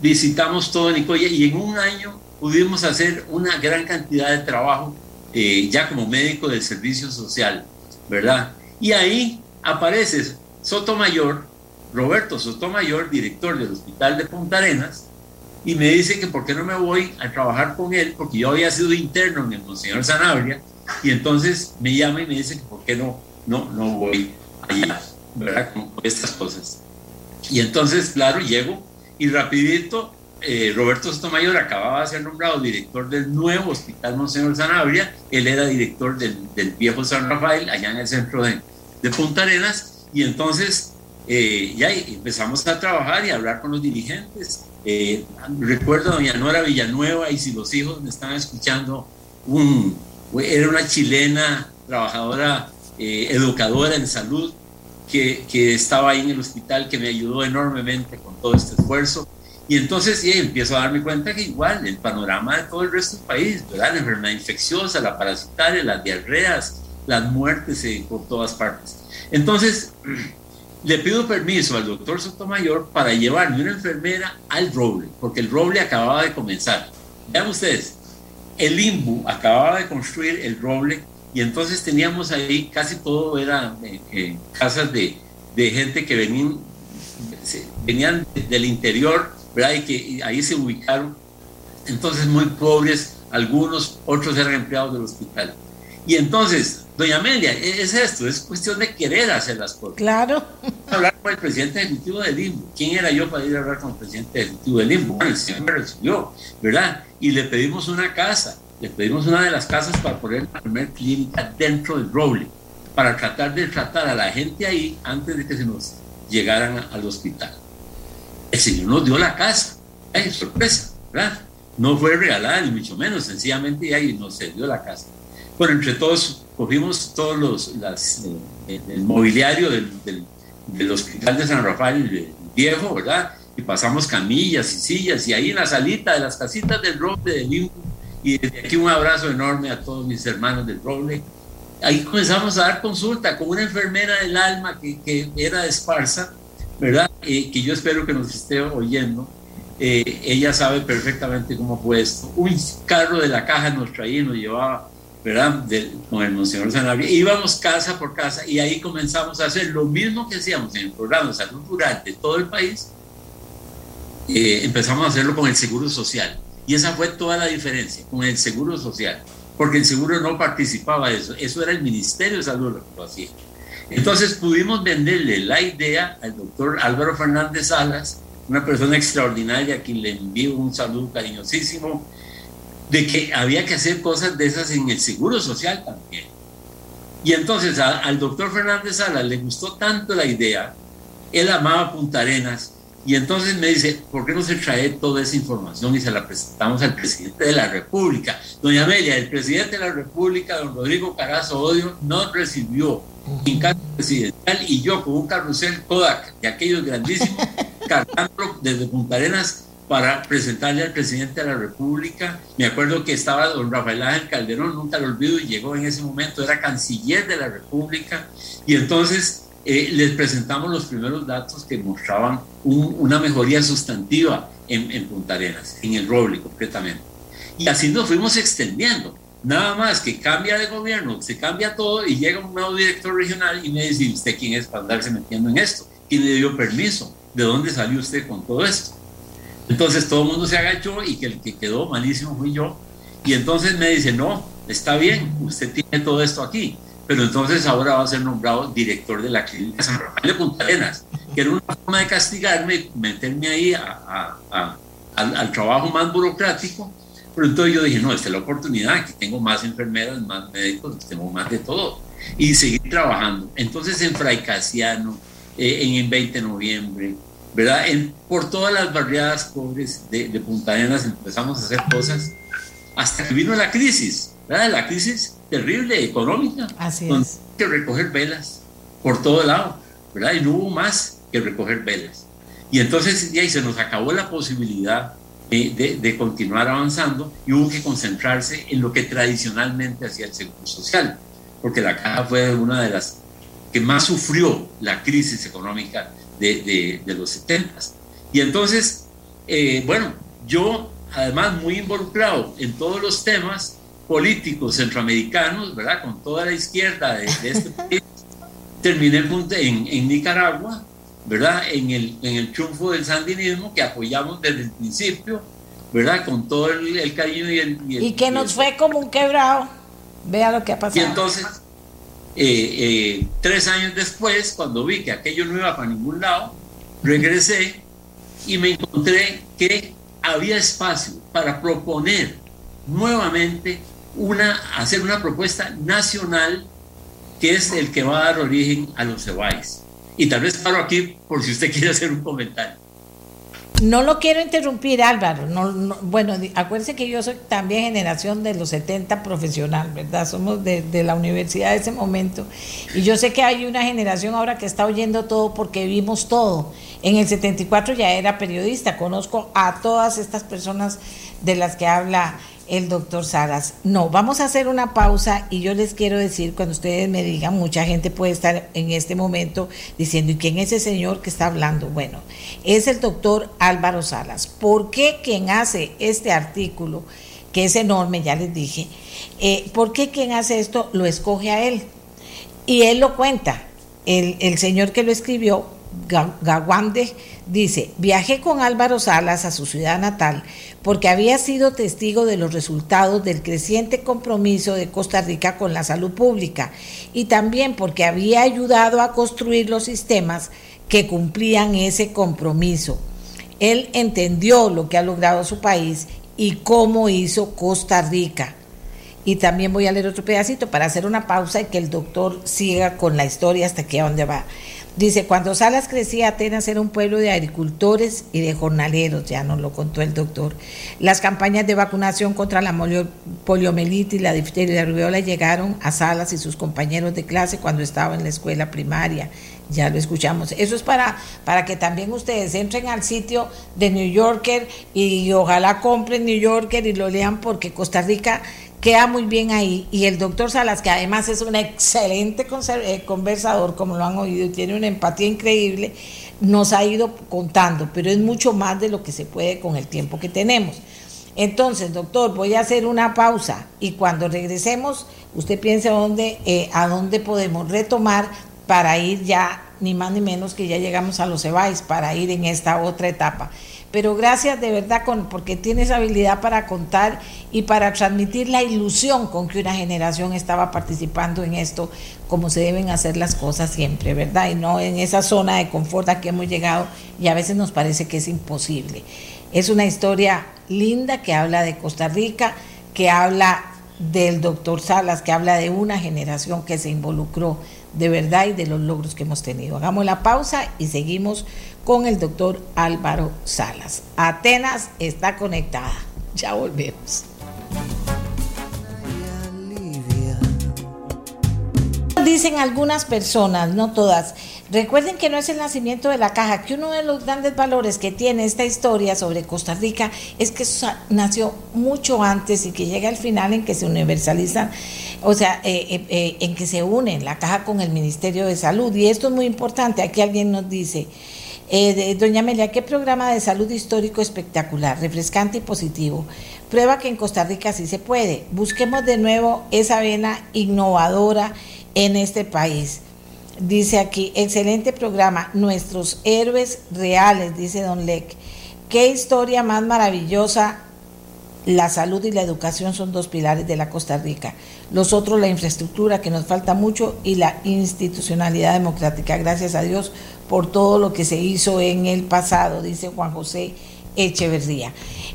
visitamos todo Nicoya y en un año pudimos hacer una gran cantidad de trabajo eh, ya como médico del servicio social, ¿verdad? Y ahí aparece Sotomayor, Roberto Sotomayor, director del Hospital de Punta Arenas, y me dice que por qué no me voy a trabajar con él, porque yo había sido interno en el Monseñor Sanabria, Y entonces me llama y me dice que por qué no, no, no voy allá, ¿verdad? Con estas cosas. Y entonces, claro, llego y rapidito eh, Roberto Sotomayor acababa de ser nombrado director del nuevo Hospital Monseñor Sanabria, él era director del, viejo San Rafael, allá en el centro de, de Punta Arenas, y entonces eh, ya empezamos a trabajar y a hablar con los dirigentes. Eh, recuerdo a doña Nora Villanueva, y si los hijos me están escuchando, era una chilena, trabajadora, educadora en salud, que, que estaba ahí en el hospital, que me ayudó enormemente con todo este esfuerzo y entonces sí, empiezo a darme cuenta que igual el panorama de todo el resto del país, ¿verdad? La enfermedad infecciosa, la parasitaria, las diarreas, las muertes eh, por todas partes. Entonces, *clears throat* le pido permiso al doctor Sotomayor para llevarme una enfermera al roble, porque el roble acababa de comenzar. Vean ustedes, el limbo acababa de construir el roble y entonces teníamos ahí casi todo era eh, eh, casas de, de, gente que venían, venían del interior y que ahí se ubicaron, entonces muy pobres, algunos, otros eran empleados del hospital. Y entonces, doña Amelia, e-, es esto, es cuestión de querer hacer las cosas. Claro. Hablar con el presidente ejecutivo del Limbo. ¿Quién era yo para ir a hablar con el presidente ejecutivo del Limbo? Bueno, el señor me recibió, ¿verdad? Y le pedimos una casa, le pedimos una de las casas para poner la primera clínica dentro del Roble, para tratar de tratar a la gente ahí antes de que se nos llegaran al hospital el Señor nos dio la casa. ¡Ay, sorpresa! No fue regalada, ni mucho menos, sencillamente ahí nos dio la casa. Bueno, entre todos cogimos todos los las, eh, el mobiliario del, hospital de San Rafael viejo, ¿verdad? Y pasamos camillas y sillas, y ahí en la salita de las casitas del roble del Limbo, y desde aquí un abrazo enorme a todos mis hermanos del roble. Ahí comenzamos a dar consulta con una enfermera del alma que, que era de Esparza, ¿verdad? Eh, que yo espero que nos esté oyendo. Eh, ella sabe perfectamente cómo fue esto. Un carro de la caja nos traía y nos llevaba, ¿verdad? con el Monseñor Sanabria. Íbamos casa por casa y ahí comenzamos a hacer lo mismo que hacíamos en el programa de salud rural de todo el país. Eh, empezamos a hacerlo con el Seguro Social. Y esa fue toda la diferencia, con el Seguro Social. Porque el Seguro no participaba de eso. Eso era el Ministerio de Salud lo que lo hacía. Entonces pudimos venderle la idea al doctor Álvaro Fernández Salas, una persona extraordinaria a quien le envío un saludo cariñosísimo, de que había que hacer cosas de esas en el Seguro Social también. Y entonces al doctor Fernández Salas le gustó tanto la idea, él amaba Punta Arenas, y entonces me dice, ¿por qué no se trae toda esa información y se la presentamos al presidente de la República? Doña Amelia, el presidente de la República, don Rodrigo Carazo Odio, no recibió en casa presidencial y yo con un carrusel Kodak de aquellos grandísimos, *laughs* cargándolo desde Punta Arenas para presentarle al presidente de la República. Me acuerdo que estaba don Rafael Ángel Calderón, nunca lo olvido, y llegó en ese momento, era canciller de la República, y entonces eh, les presentamos los primeros datos que mostraban una mejoría sustantiva en, en Punta Arenas, en el Roble concretamente. Y así nos fuimos extendiendo. Nada más que cambia de gobierno, se cambia todo y llega un nuevo director regional y me dice, ¿usted quién es para andarse metiendo en esto? ¿Quién le dio permiso? ¿De dónde salió usted con todo esto? Entonces todo el mundo se agachó y que el que quedó malísimo fui yo. Y entonces me dice, no, está bien, usted tiene todo esto aquí, pero entonces ahora va a ser nombrado director de la clínica San Rafael de Punta Arenas, que era una forma de castigarme, meterme ahí al, al trabajo más burocrático pero entonces yo dije, no, esta es la oportunidad, aquí tengo más enfermeras, más médicos, tengo más de todo. Y seguir trabajando. Entonces en Fraicasiano, eh, en el 20 de noviembre, ¿verdad? En, por todas las barriadas pobres de, de Punta Arenas empezamos a hacer cosas hasta que vino la crisis, ¿verdad? La crisis terrible económica. Así donde es. que recoger velas por todo lado, ¿verdad? Y no hubo más que recoger velas. Y entonces ya, y se nos acabó la posibilidad de, continuar avanzando y hubo que concentrarse en lo que tradicionalmente hacía el Seguro Social, porque la caja fue una de las que más sufrió la crisis económica de, de, los 70. Y entonces, eh, bueno, yo además muy involucrado en todos los temas políticos centroamericanos, ¿verdad? Con toda la izquierda de, este *laughs* país, terminé en, en Nicaragua ¿verdad? En el, en el triunfo del sandinismo que apoyamos desde el principio, ¿verdad? Con todo el, cariño y el... Y, que nos fue como un quebrado. Vea lo que ha pasado. Y entonces, eh, eh, tres años después, cuando vi que aquello no iba para ningún lado, regresé y me encontré que había espacio para proponer nuevamente una, hacer una propuesta nacional que es el que va a dar origen a los CEBAIS. Y tal vez paro aquí por si usted *laughs* quiere hacer un comentario. No lo quiero interrumpir, Álvaro. No, bueno, acuérdense que yo soy también generación de los 70 profesional, ¿verdad? Somos de, de, la universidad de ese momento. Y yo sé que hay una generación ahora que está oyendo todo porque vimos todo. En el 74 ya era periodista, conozco a todas estas personas de las que habla el doctor Saras. No, vamos a hacer una pausa y yo les quiero decir, cuando ustedes me digan, mucha gente puede estar en este momento diciendo, ¿y quién es ese señor que está hablando? Bueno, es el doctor Álvaro Salas. ¿Por qué quien hace este artículo, que es enorme, ya les dije, eh, por qué quien hace esto lo escoge a él? Y él lo cuenta. El, el señor que lo escribió, Gawande, dice, viajé con Álvaro Salas a su ciudad natal porque había sido testigo de los resultados del creciente compromiso de Costa Rica con la salud pública y también porque había ayudado a construir los sistemas que cumplían ese compromiso. Él entendió lo que ha logrado su país y cómo hizo Costa Rica. Y también voy a leer otro pedacito para hacer una pausa y que el doctor siga con la historia hasta que a dónde va. Dice, cuando Salas crecía, Atenas era un pueblo de agricultores y de jornaleros, ya nos lo contó el doctor. Las campañas de vacunación contra la poliomielitis, la difteria y la rubiola llegaron a Salas y sus compañeros de clase cuando estaba en la escuela primaria. Ya lo escuchamos. Eso es para, para que también ustedes entren al sitio de New Yorker y ojalá compren New Yorker y lo lean porque Costa Rica queda muy bien ahí. Y el doctor Salas, que además es un excelente eh, conversador, como lo han oído, y tiene una empatía increíble, nos ha ido contando, pero es mucho más de lo que se puede con el tiempo que tenemos. Entonces, doctor, voy a hacer una pausa y cuando regresemos, usted piense a dónde, eh, a dónde podemos retomar para ir ya, ni más ni menos que ya llegamos a los EBAIS, para ir en esta otra etapa pero gracias de verdad porque tienes habilidad para contar y para transmitir la ilusión con que una generación estaba participando en esto, como se deben hacer las cosas siempre, ¿verdad? Y no en esa zona de confort a que hemos llegado y a veces nos parece que es imposible. Es una historia linda que habla de Costa Rica, que habla del doctor Salas, que habla de una generación que se involucró de verdad y de los logros que hemos tenido. Hagamos la pausa y seguimos con el doctor Álvaro Salas. Atenas está conectada. Ya volvemos. Dicen algunas personas, no todas, recuerden que no es el nacimiento de la caja, que uno de los grandes valores que tiene esta historia sobre Costa Rica es que nació mucho antes y que llega al final en que se universalizan, o sea, eh, eh, eh, en que se unen la caja con el Ministerio de Salud. Y esto es muy importante, aquí alguien nos dice, eh, doña Amelia, qué programa de salud histórico espectacular, refrescante y positivo. Prueba que en Costa Rica sí se puede. Busquemos de nuevo esa vena innovadora en este país. Dice aquí, excelente programa, nuestros héroes reales, dice Don Leck. Qué historia más maravillosa. La salud y la educación son dos pilares de la Costa Rica. Los otros, la infraestructura, que nos falta mucho, y la institucionalidad democrática. Gracias a Dios por todo lo que se hizo en el pasado, dice Juan José Echeverría.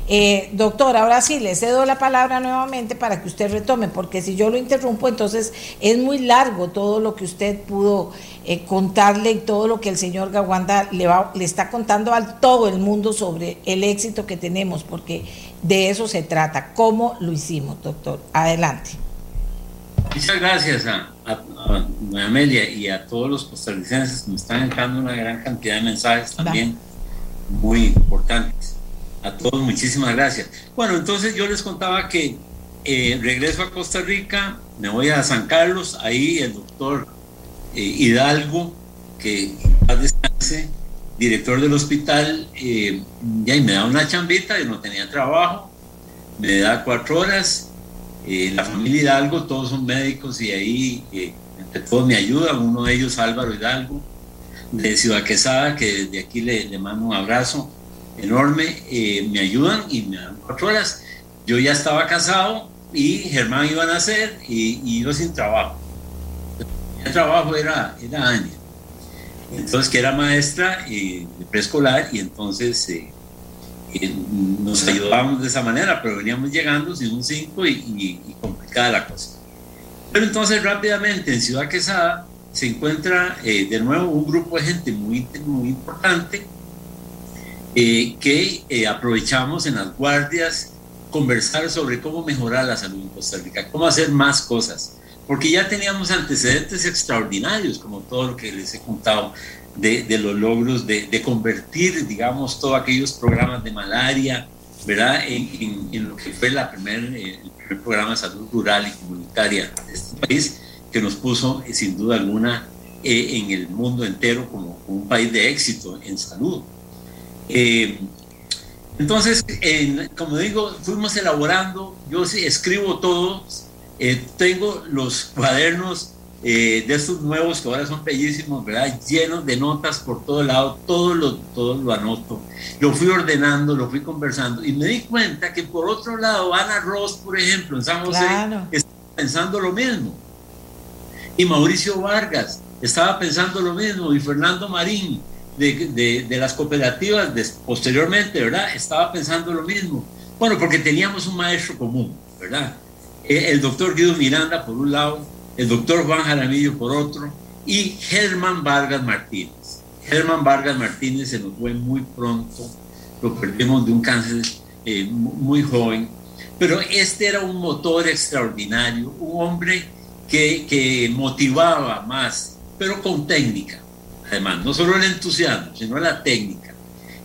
Eh, doctor, ahora sí, le cedo la palabra nuevamente para que usted retome, porque si yo lo interrumpo, entonces es muy largo todo lo que usted pudo eh, contarle y todo lo que el señor Gawanda le, va, le está contando a todo el mundo sobre el éxito que tenemos, porque de eso se trata. ¿Cómo lo hicimos, doctor? Adelante. Muchas gracias a, Amelia y a todos los costarricenses. Me están entrando una gran cantidad de mensajes también muy importantes. A todos, muchísimas gracias. Bueno, entonces yo les contaba que eh, regreso a Costa Rica, me voy a San Carlos, ahí el doctor eh, Hidalgo, que descanse, director del hospital, eh, y me da una chambita, yo no tenía trabajo, me da cuatro horas eh, la familia Hidalgo, todos son médicos y ahí eh, entre todos me ayudan, uno de ellos Álvaro Hidalgo, de Ciudad Quesada, que desde aquí le, mando un abrazo enorme, eh, me ayudan y me dan cuatro horas. Yo ya estaba casado, y Germán iba a nacer y, y yo sin trabajo. El trabajo era, era Ania. Entonces, que era maestra eh, de preescolar y entonces eh, eh, nos ayudábamos de esa manera, pero veníamos llegando sin un 5 y, y, y, complicada la cosa. Pero entonces rápidamente en Ciudad Quesada se encuentra de nuevo un grupo de gente muy, muy importante que aprovechamos en las guardias conversar sobre cómo mejorar la salud en Costa Rica, cómo hacer más cosas porque ya teníamos antecedentes extraordinarios, como todo lo que les he contado, de, los logros de, de, convertir, digamos, todos aquellos programas de malaria, ¿verdad?, en, lo que fue la primer, eh, el primer programa de salud rural y comunitaria de este país, que nos puso, eh, sin duda alguna, eh, en el mundo entero como, un país de éxito en salud. Entonces, en, como digo, fuimos elaborando, yo escribo todo, eh, tengo los cuadernos eh, de estos nuevos que ahora son bellísimos, ¿verdad? Llenos de notas por todo lado, todo lo, todo lo anoto. Lo fui ordenando, lo fui conversando y me di cuenta que por otro lado, Ana Ross, por ejemplo, en San José, claro. estaba pensando lo mismo. Y Mauricio Vargas estaba pensando lo mismo, y Fernando Marín, de, de, de las cooperativas, de, posteriormente, ¿verdad? Estaba pensando lo mismo. Bueno, porque teníamos un maestro común, ¿verdad? el doctor Guido Miranda por un lado, el doctor Juan Jaramillo por otro, y Germán Vargas Martínez. Germán Vargas Martínez se nos fue muy pronto, lo perdimos de un cáncer eh, muy joven, pero este era un motor extraordinario, un hombre que, motivaba más, pero con técnica, además, no solo el entusiasmo, sino la técnica.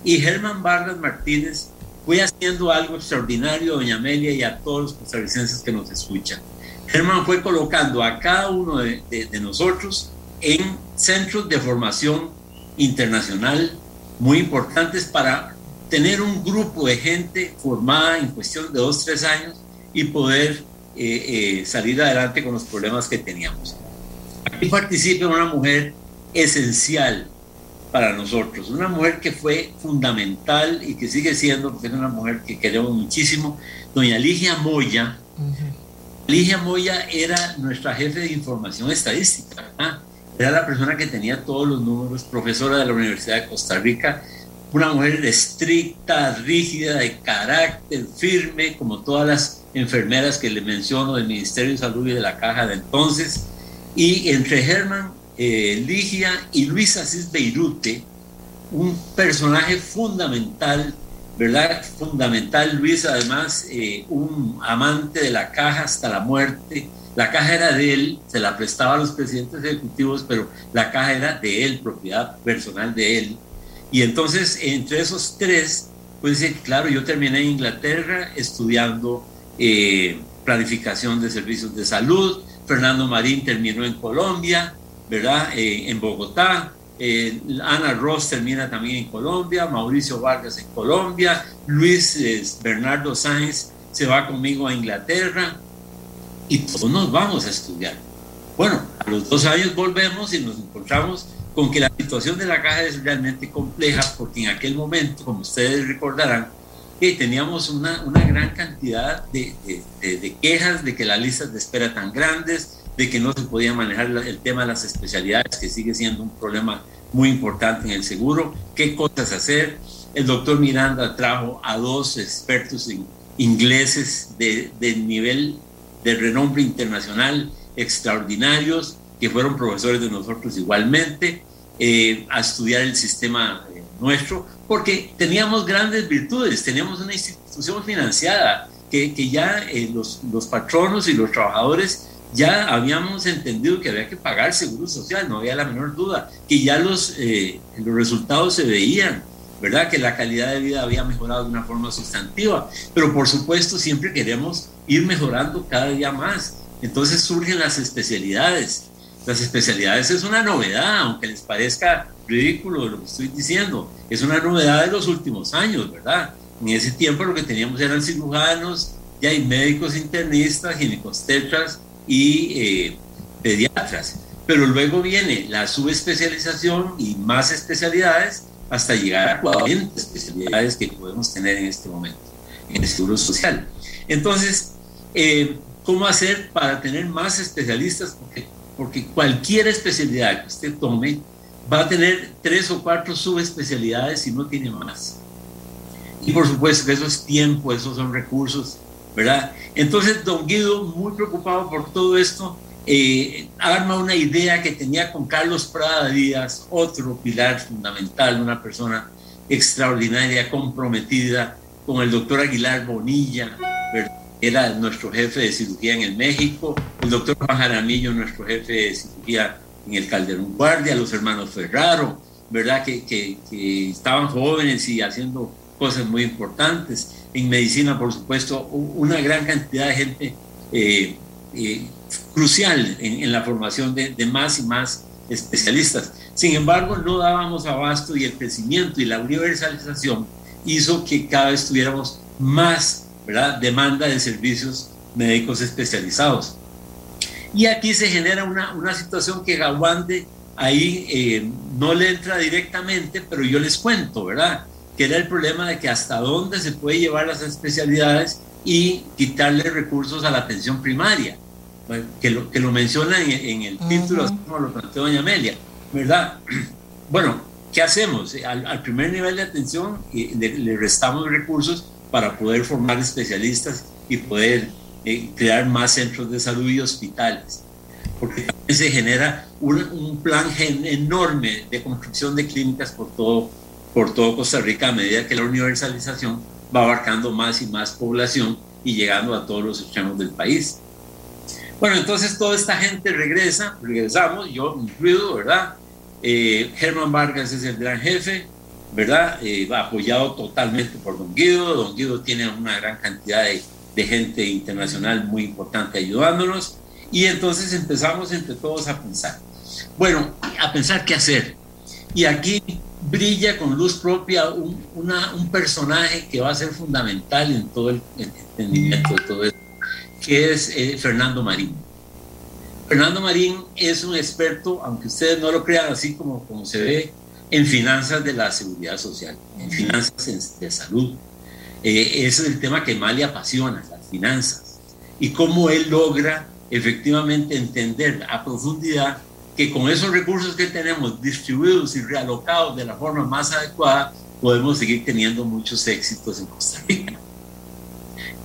Y Germán Vargas Martínez fue haciendo algo extraordinario, doña Amelia, y a todos los costarricenses que nos escuchan. Germán fue colocando a cada uno de, nosotros en centros de formación internacional muy importantes para tener un grupo de gente formada en cuestión de dos, tres años y poder eh, eh, salir adelante con los problemas que teníamos. Aquí participa una mujer esencial para nosotros. Una mujer que fue fundamental y que sigue siendo, porque es una mujer que queremos muchísimo, doña Ligia Moya. Ligia Moya era nuestra jefe de información estadística, era la persona que tenía todos los números, profesora de la Universidad de Costa Rica, una mujer estricta, rígida, de carácter firme, como todas las enfermeras que le menciono del Ministerio de Salud y de la Caja de entonces. Y entre Germán eh, Ligia y Luis Asís Beirute, un personaje fundamental, ¿verdad? Fundamental, Luis, además, eh, un amante de la caja hasta la muerte. La caja era de él, se la prestaba a los presidentes ejecutivos, pero la caja era de él, propiedad personal de él. Y entonces, entre esos tres, pues claro, yo terminé en Inglaterra estudiando eh, planificación de servicios de salud. Fernando Marín terminó en Colombia, ¿verdad? Eh, en Bogotá. Eh, Ana Ross termina también en Colombia, Mauricio Vargas en Colombia, Luis eh, Bernardo Sáenz se va conmigo a Inglaterra y todos nos vamos a estudiar. Bueno, a los dos años volvemos y nos encontramos con que la situación de la caja es realmente compleja porque en aquel momento, como ustedes recordarán, eh, teníamos una, gran cantidad de, de quejas de que las listas de espera tan grandes, de que no se podía manejar el tema de las especialidades, que sigue siendo un problema muy importante en el seguro, qué cosas hacer. El doctor Miranda trajo a dos expertos ingleses de, de nivel de renombre internacional extraordinarios, que fueron profesores de nosotros igualmente, eh, a estudiar el sistema eh, nuestro, porque teníamos grandes virtudes, teníamos una institución financiada, que, que ya eh, los, los patronos y los trabajadores ya habíamos entendido que había que pagar seguro social, no había la menor duda, que ya los, eh, los resultados se veían, ¿verdad? Que la calidad de vida había mejorado de una forma sustantiva, pero por supuesto siempre queremos ir mejorando cada día más. Entonces surgen las especialidades. Las especialidades es una novedad, aunque les parezca ridículo lo que estoy diciendo, es una novedad de los últimos años, ¿verdad? En ese tiempo lo que teníamos eran cirujanos, ya hay médicos internistas, ginecostetras, y eh, pediatras. Pero luego viene la subespecialización y más especialidades hasta llegar a 40 especialidades que podemos tener en este momento en el seguro social. Entonces, eh, cómo hacer para tener más especialistas, porque, porque cualquier especialidad que usted tome va a tener tres o cuatro subespecialidades si no tiene más. Y por supuesto que eso es tiempo, esos son recursos, ¿verdad? Entonces, don Guido, muy preocupado por todo esto, eh, arma una idea que tenía con Carlos Prada Díaz, otro pilar fundamental, una persona extraordinaria, comprometida, con el doctor Aguilar Bonilla, era nuestro jefe de cirugía en el México, el doctor Juan Jaramillo, nuestro jefe de cirugía en el Calderón Guardia, los hermanos Ferraro, ¿verdad? Que, que, estaban jóvenes y haciendo cosas muy importantes. En medicina, por supuesto, una gran cantidad de gente eh, eh, crucial en, la formación de, de, más y más especialistas. Sin embargo, no dábamos abasto y el crecimiento y la universalización hizo que cada vez tuviéramos más ¿verdad? demanda de servicios médicos especializados. Y aquí se genera una, una situación que Gawande ahí eh, no le entra directamente, pero yo les cuento, ¿verdad? Que era el problema de que hasta dónde se puede llevar las especialidades y quitarle recursos a la atención primaria, que lo, que lo menciona en, el título, como lo planteó doña Amelia, ¿verdad? *clears throat* Bueno, ¿qué hacemos? Al, primer nivel de atención eh, le, restamos recursos para poder formar especialistas y poder eh, crear más centros de salud y hospitales. Porque también se genera un, plan enorme de construcción de clínicas por todo, por todo Costa Rica a medida que la universalización va abarcando más y más población y llegando a todos los extremos del país. Bueno, entonces toda esta gente regresa, regresamos, yo incluido, ¿verdad? Eh, Germán Vargas es el gran jefe, ¿verdad? Eh, apoyado totalmente por Don Guido. Don Guido tiene una gran cantidad de, gente internacional muy importante ayudándonos. Y entonces empezamos entre todos a pensar. Bueno, a pensar qué hacer. Y aquí brilla con luz propia un, un personaje que va a ser fundamental en todo el entendimiento de todo esto, que es eh, Fernando Marín. Fernando Marín es un experto, aunque ustedes no lo crean así como, como se ve, en finanzas de la seguridad social, en finanzas de salud. Eh, ese es el tema que más le apasiona, las finanzas. Y cómo él logra efectivamente entender a profundidad que con esos recursos que tenemos distribuidos y realocados de la forma más adecuada, podemos seguir teniendo muchos éxitos en Costa Rica.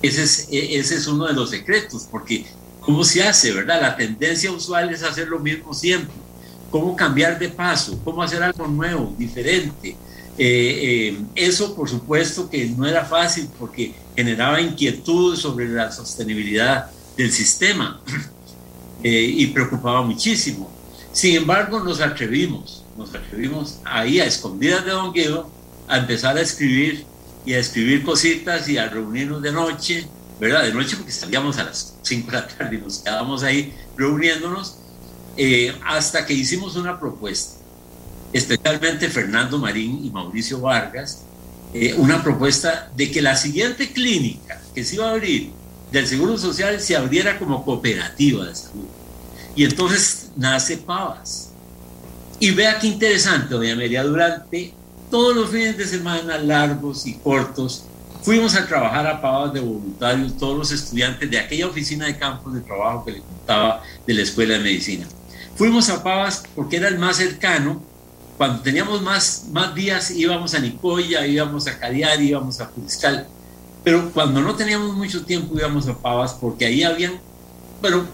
Ese es, e, ese es uno de los secretos, porque ¿Cómo se hace, verdad? La tendencia usual es hacer lo mismo siempre. ¿Cómo cambiar de paso? ¿Cómo hacer algo nuevo, diferente? Eh, eh, eso, por supuesto, que no era fácil porque generaba inquietud sobre la sostenibilidad del sistema eh, y preocupaba muchísimo. Sin embargo, nos atrevimos, nos atrevimos ahí a escondidas de Don Guido a empezar a escribir y a escribir cositas y a reunirnos de noche ¿verdad? De noche porque salíamos a las 5 de la tarde y nos quedábamos ahí reuniéndonos eh, hasta que hicimos una propuesta, especialmente Fernando Marín y Mauricio Vargas, eh, una propuesta de que la siguiente clínica que se iba a abrir del Seguro Social se abriera como cooperativa de salud. Y entonces nace Pavas. Y vea qué interesante, doña María, durante todos los fines de semana largos y cortos, Fuimos a trabajar a Pavas de voluntarios, todos los estudiantes de aquella oficina de campos de trabajo que le contaba de la Escuela de Medicina. Fuimos a Pavas porque era el más cercano. Cuando teníamos más, más días íbamos a Nicoya, íbamos a Cariari, íbamos a Juriscal. Pero cuando no teníamos mucho tiempo íbamos a Pavas porque ahí habían, bueno,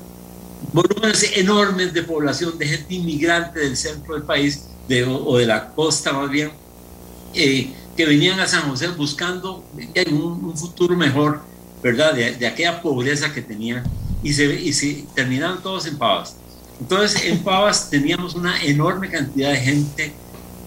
volúmenes enormes de población, de gente inmigrante del centro del país o de la costa más bien, eh, que venían a San José buscando un, futuro mejor, ¿verdad? De, aquella pobreza que tenían y se, y terminaron todos en Pavas. Entonces, en Pavas teníamos una enorme cantidad de gente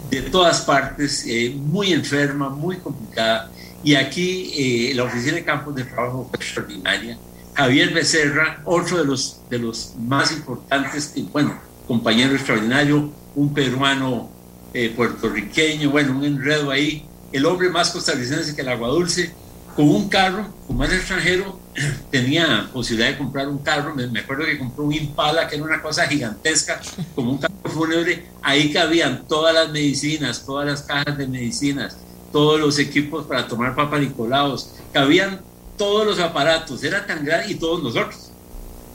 de todas partes, eh, muy enferma, muy complicada. Y aquí eh, la oficina de campos de trabajo extraordinaria. Javier Becerra, otro de los, de los más importantes, bueno, compañero extraordinario, un peruano eh, puertorriqueño, bueno, un enredo ahí el hombre más costarricense que el agua dulce, con un carro, como es extranjero, *clears throat* tenía posibilidad de comprar un carro. Me, acuerdo que compró un Impala, que era una cosa gigantesca, como un carro fúnebre. Ahí cabían todas las medicinas, todas las cajas de medicinas, todos los equipos para tomar papanicolaos. Cabían todos los aparatos, era tan grande y todos nosotros.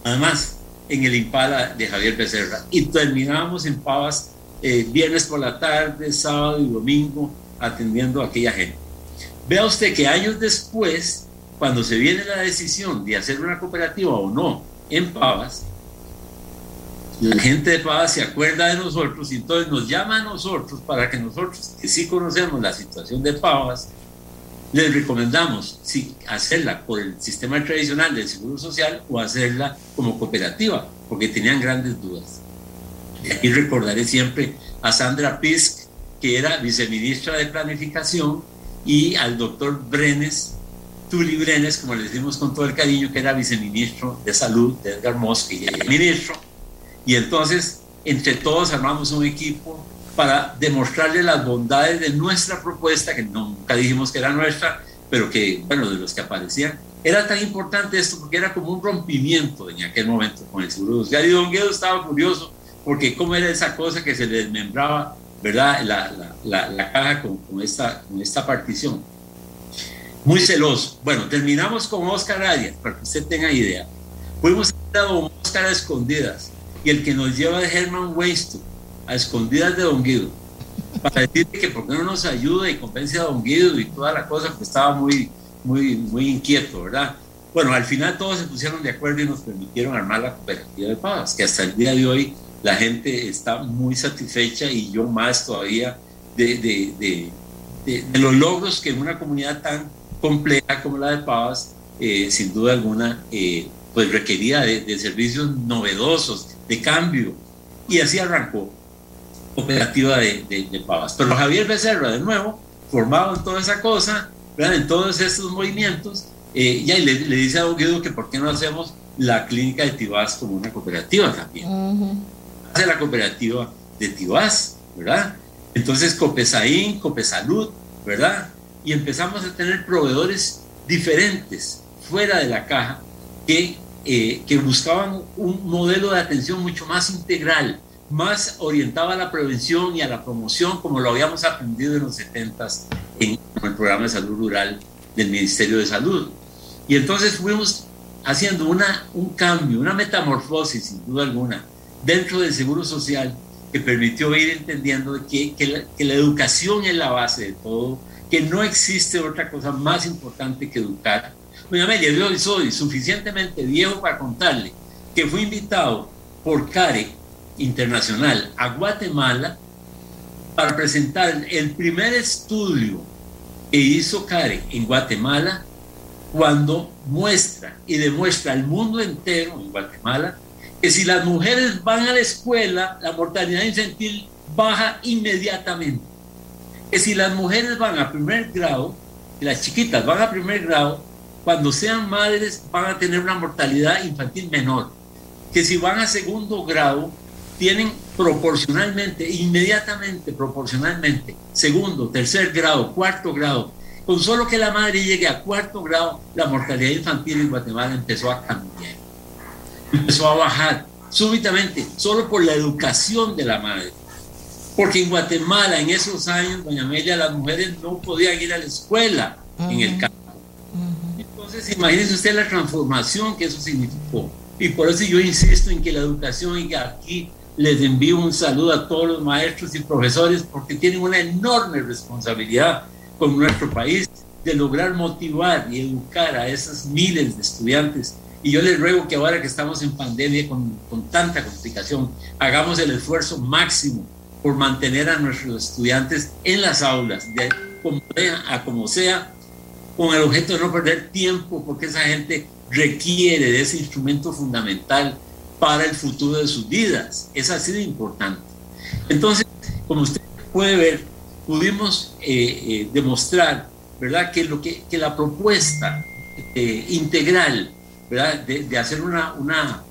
Además, en el Impala de Javier Becerra. Y terminábamos en Pavas eh, viernes por la tarde, sábado y domingo atendiendo a aquella gente. Vea usted que años después, cuando se viene la decisión de hacer una cooperativa o no en Pavas, la gente de Pavas se acuerda de nosotros y entonces nos llama a nosotros para que nosotros, que sí conocemos la situación de Pavas, les recomendamos si hacerla por el sistema tradicional del Seguro Social o hacerla como cooperativa, porque tenían grandes dudas. Y aquí recordaré siempre a Sandra Pisk, que era viceministra de Planificación, y al doctor Brenes, Tuli Brenes, como le decimos con todo el cariño, que era viceministro de Salud de Edgar Mosque y el ministro. Y entonces, entre todos armamos un equipo para demostrarle las bondades de nuestra propuesta, que nunca dijimos que era nuestra, pero que, bueno, de los que aparecían. Era tan importante esto porque era como un rompimiento en aquel momento con el Seguro Social. Y Don Guedo estaba curioso porque cómo era esa cosa que se le desmembraba, ¿verdad? La, la, la, caja con, con, esta, con esta partición. Muy celoso. Bueno, terminamos con Oscar Arias, para que usted tenga idea. Fuimos a Don Oscar a escondidas y el que nos lleva de Herman Weisto a escondidas de Don Guido para decirle que por qué no nos ayuda y convence a Don Guido y toda la cosa, que estaba muy, muy, muy inquieto, ¿verdad? Bueno, al final todos se pusieron de acuerdo y nos permitieron armar la cooperativa de pavas, que hasta el día de hoy la gente está muy satisfecha y yo más todavía de, de, de, de los logros que en una comunidad tan compleja como la de Pavas, eh, sin duda alguna, eh, pues requería de, servicios novedosos, de cambio. Y así arrancó cooperativa de, de, Pavas. Pero Javier Becerra, de nuevo, formado en toda esa cosa, ¿verdad? en todos estos movimientos, eh, ya le, le, dice a Don Guido que por qué no hacemos la clínica de Tibás como una cooperativa también. Uh -huh. Hace la cooperativa de Tibás, ¿verdad? Entonces Copesaín, Copesalud, ¿verdad? Y empezamos a tener proveedores diferentes, fuera de la caja, que, eh, que buscaban un modelo de atención mucho más integral, más orientado a la prevención y a la promoción, como lo habíamos aprendido en los 70 en el programa de salud rural del Ministerio de Salud. Y entonces fuimos haciendo una, un cambio, una metamorfosis, sin duda alguna, dentro del Seguro Social que permitió ir entendiendo que, que, la, que la educación es la base de todo, que no existe otra cosa más importante que educar. Doña Amelia, yo soy suficientemente viejo para contarle que fui invitado por CARE Internacional a Guatemala para presentar el primer estudio que hizo CARE en Guatemala cuando muestra y demuestra al mundo entero en Guatemala que si las mujeres van a la escuela, la mortalidad infantil baja inmediatamente. Que si las mujeres van a primer grado, y las chiquitas van a primer grado, cuando sean madres van a tener una mortalidad infantil menor. Que si van a segundo grado, tienen proporcionalmente, inmediatamente proporcionalmente, segundo, tercer grado, cuarto grado. Con solo que la madre llegue a cuarto grado, la mortalidad infantil en Guatemala empezó a cambiar empezó a bajar súbitamente, solo por la educación de la madre. Porque en Guatemala, en esos años, doña Amelia, las mujeres no podían ir a la escuela uh -huh. en el campo. Uh -huh. Entonces, imagínese usted la transformación que eso significó. Y por eso yo insisto en que la educación, aquí les envío un saludo a todos los maestros y profesores, porque tienen una enorme responsabilidad con nuestro país de lograr motivar y educar a esas miles de estudiantes. Y yo les ruego que ahora que estamos en pandemia con, con, tanta complicación, hagamos el esfuerzo máximo por mantener a nuestros estudiantes en las aulas, de como sea, a como sea, con el objeto de no perder tiempo, porque esa gente requiere de ese instrumento fundamental para el futuro de sus vidas. Es así de importante. Entonces, como usted puede ver, pudimos eh, eh, demostrar, ¿verdad?, que, lo que, que la propuesta eh, integral ¿verdad? De, de hacer una, una,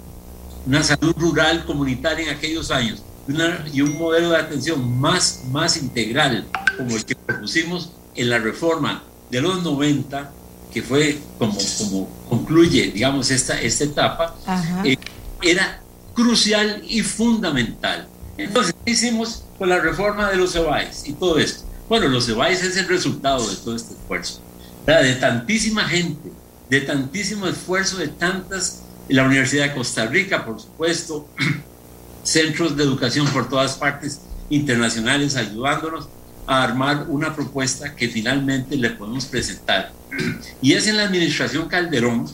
una, salud rural comunitaria en aquellos años una, y un modelo de atención más, más integral como el que propusimos en la reforma de los 90, que fue como, como concluye, digamos, esta, esta etapa, eh, era crucial y fundamental. Entonces, ¿qué hicimos con la reforma de los EBAIS y todo esto? Bueno, los EBAIS es el resultado de todo este esfuerzo, de tantísima gente de tantísimo esfuerzo de tantas, la Universidad de Costa Rica, por supuesto, *clears throat* centros de educación por todas partes internacionales ayudándonos a armar una propuesta que finalmente le podemos presentar. *clears throat* Y es en la administración Calderón,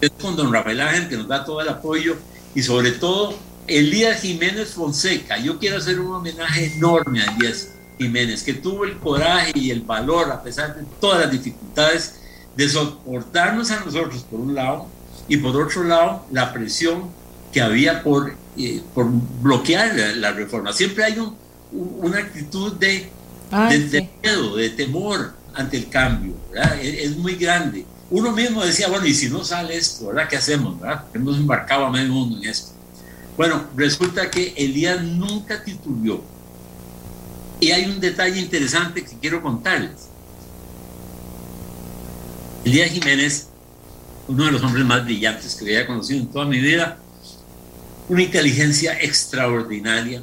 es con don Rafael Ángel que nos da todo el apoyo y sobre todo Elías Jiménez Fonseca. Yo quiero hacer un homenaje enorme a Elías Jiménez, que tuvo el coraje y el valor, a pesar de todas las dificultades, de soportarnos a nosotros por un lado y por otro lado la presión que había por, eh, por bloquear la, reforma. Siempre hay un, una actitud de, de, miedo, de temor ante el cambio, es, es, muy grande. Uno mismo decía, bueno, y si no sale esto, ¿verdad? ¿Qué hacemos? ¿verdad? Hemos embarcado a medio mundo en esto. Bueno, resulta que Elías nunca titubeó. Y hay un detalle interesante que quiero contarles. Elías Jiménez, uno de los hombres más brillantes que había conocido en toda mi vida, una inteligencia extraordinaria.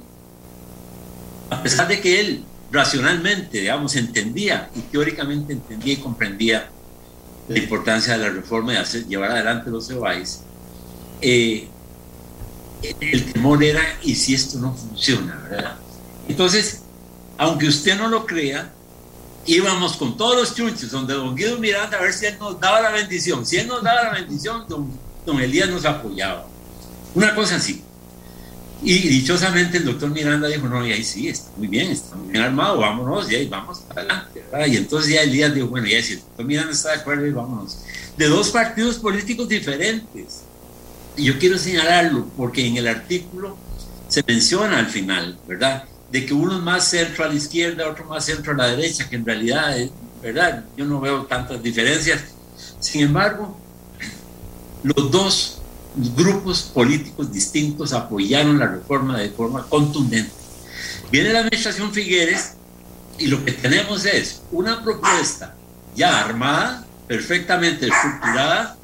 A pesar de que él racionalmente, digamos, entendía y teóricamente entendía y comprendía la importancia de la reforma y llevar adelante los EBAIS, eh, el temor era, ¿y si esto no funciona? Entonces, aunque usted no lo crea, íbamos con todos los chunches donde don Guido Miranda a ver si él nos daba la bendición. Si él nos daba la bendición, don, don Elías nos apoyaba. Una cosa así. Y dichosamente el doctor Miranda dijo, no, y ahí sí, está muy bien, está muy bien armado, vámonos, y ahí vamos adelante, ¿verdad? Y entonces ya Elías dijo, bueno, ya si el doctor Miranda está de acuerdo, y vámonos. De dos partidos políticos diferentes. Y yo quiero señalarlo porque en el artículo se menciona al final, ¿verdad? De que uno es más centro a la izquierda, otro más centro a la derecha, que en realidad, ¿verdad? Yo no veo tantas diferencias. Sin embargo, los dos grupos políticos distintos apoyaron la reforma de forma contundente. Viene la administración Figueres y lo que tenemos es una propuesta ya armada, perfectamente estructurada,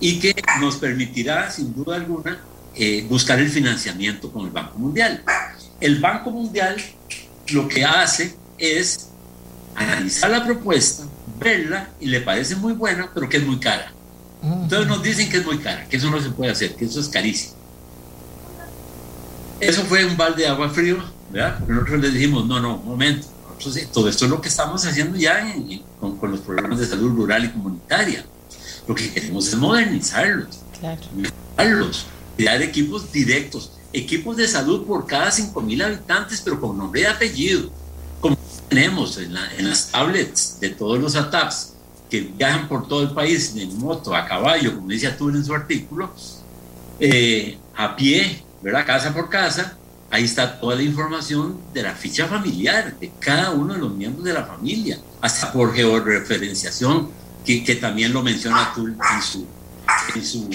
y que nos permitirá, sin duda alguna, eh, buscar el financiamiento con el Banco Mundial. El Banco Mundial lo que hace es analizar la propuesta, verla y le parece muy buena, pero que es muy cara. Entonces nos dicen que es muy cara, que eso no se puede hacer, que eso es carísimo. Eso fue un balde de agua frío, ¿verdad? Nosotros les dijimos, no, no, un momento, todo esto es lo que estamos haciendo ya con, con los programas de salud rural y comunitaria lo que queremos es modernizarlos, mejorarlos, crear equipos directos, equipos de salud por cada 5.000 habitantes, pero con nombre y apellido, como tenemos en, las tablets de todos los ATAPs que viajan por todo el país en moto, a caballo, como dice Atul en su artículo, eh, a pie, ¿verdad? Casa por casa, ahí está toda la información de la ficha familiar de cada uno de los miembros de la familia, hasta por georreferenciación que, también lo menciona tú en su, en su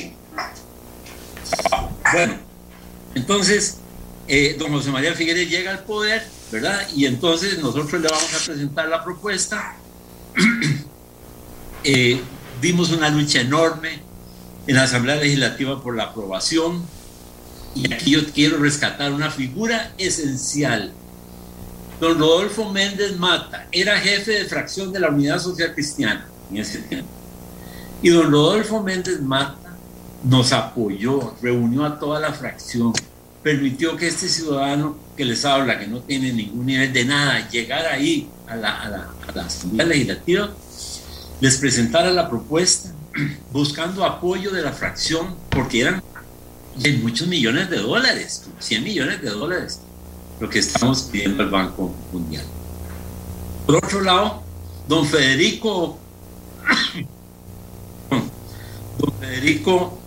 Bueno, entonces, eh, don José María Figueres llega al poder, ¿verdad? Y entonces nosotros le vamos a presentar la propuesta. *clears throat* eh, una lucha enorme en la Asamblea Legislativa por la aprobación. Y aquí yo quiero rescatar una figura esencial. Don Rodolfo Méndez Mata era jefe de fracción de la Unidad Social Cristiana en ese tiempo. Y don Rodolfo Méndez Mata nos apoyó, reunió a toda la fracción, permitió que este ciudadano que les habla, que no tiene ningún nivel de nada, llegara ahí a la, a la, a la Asamblea Legislativa, les presentara la propuesta buscando apoyo de la fracción, porque eran de muchos millones de dólares, 100 millones de dólares, lo que estamos pidiendo al Banco Mundial. Por otro lado, don Federico *coughs* Don Federico,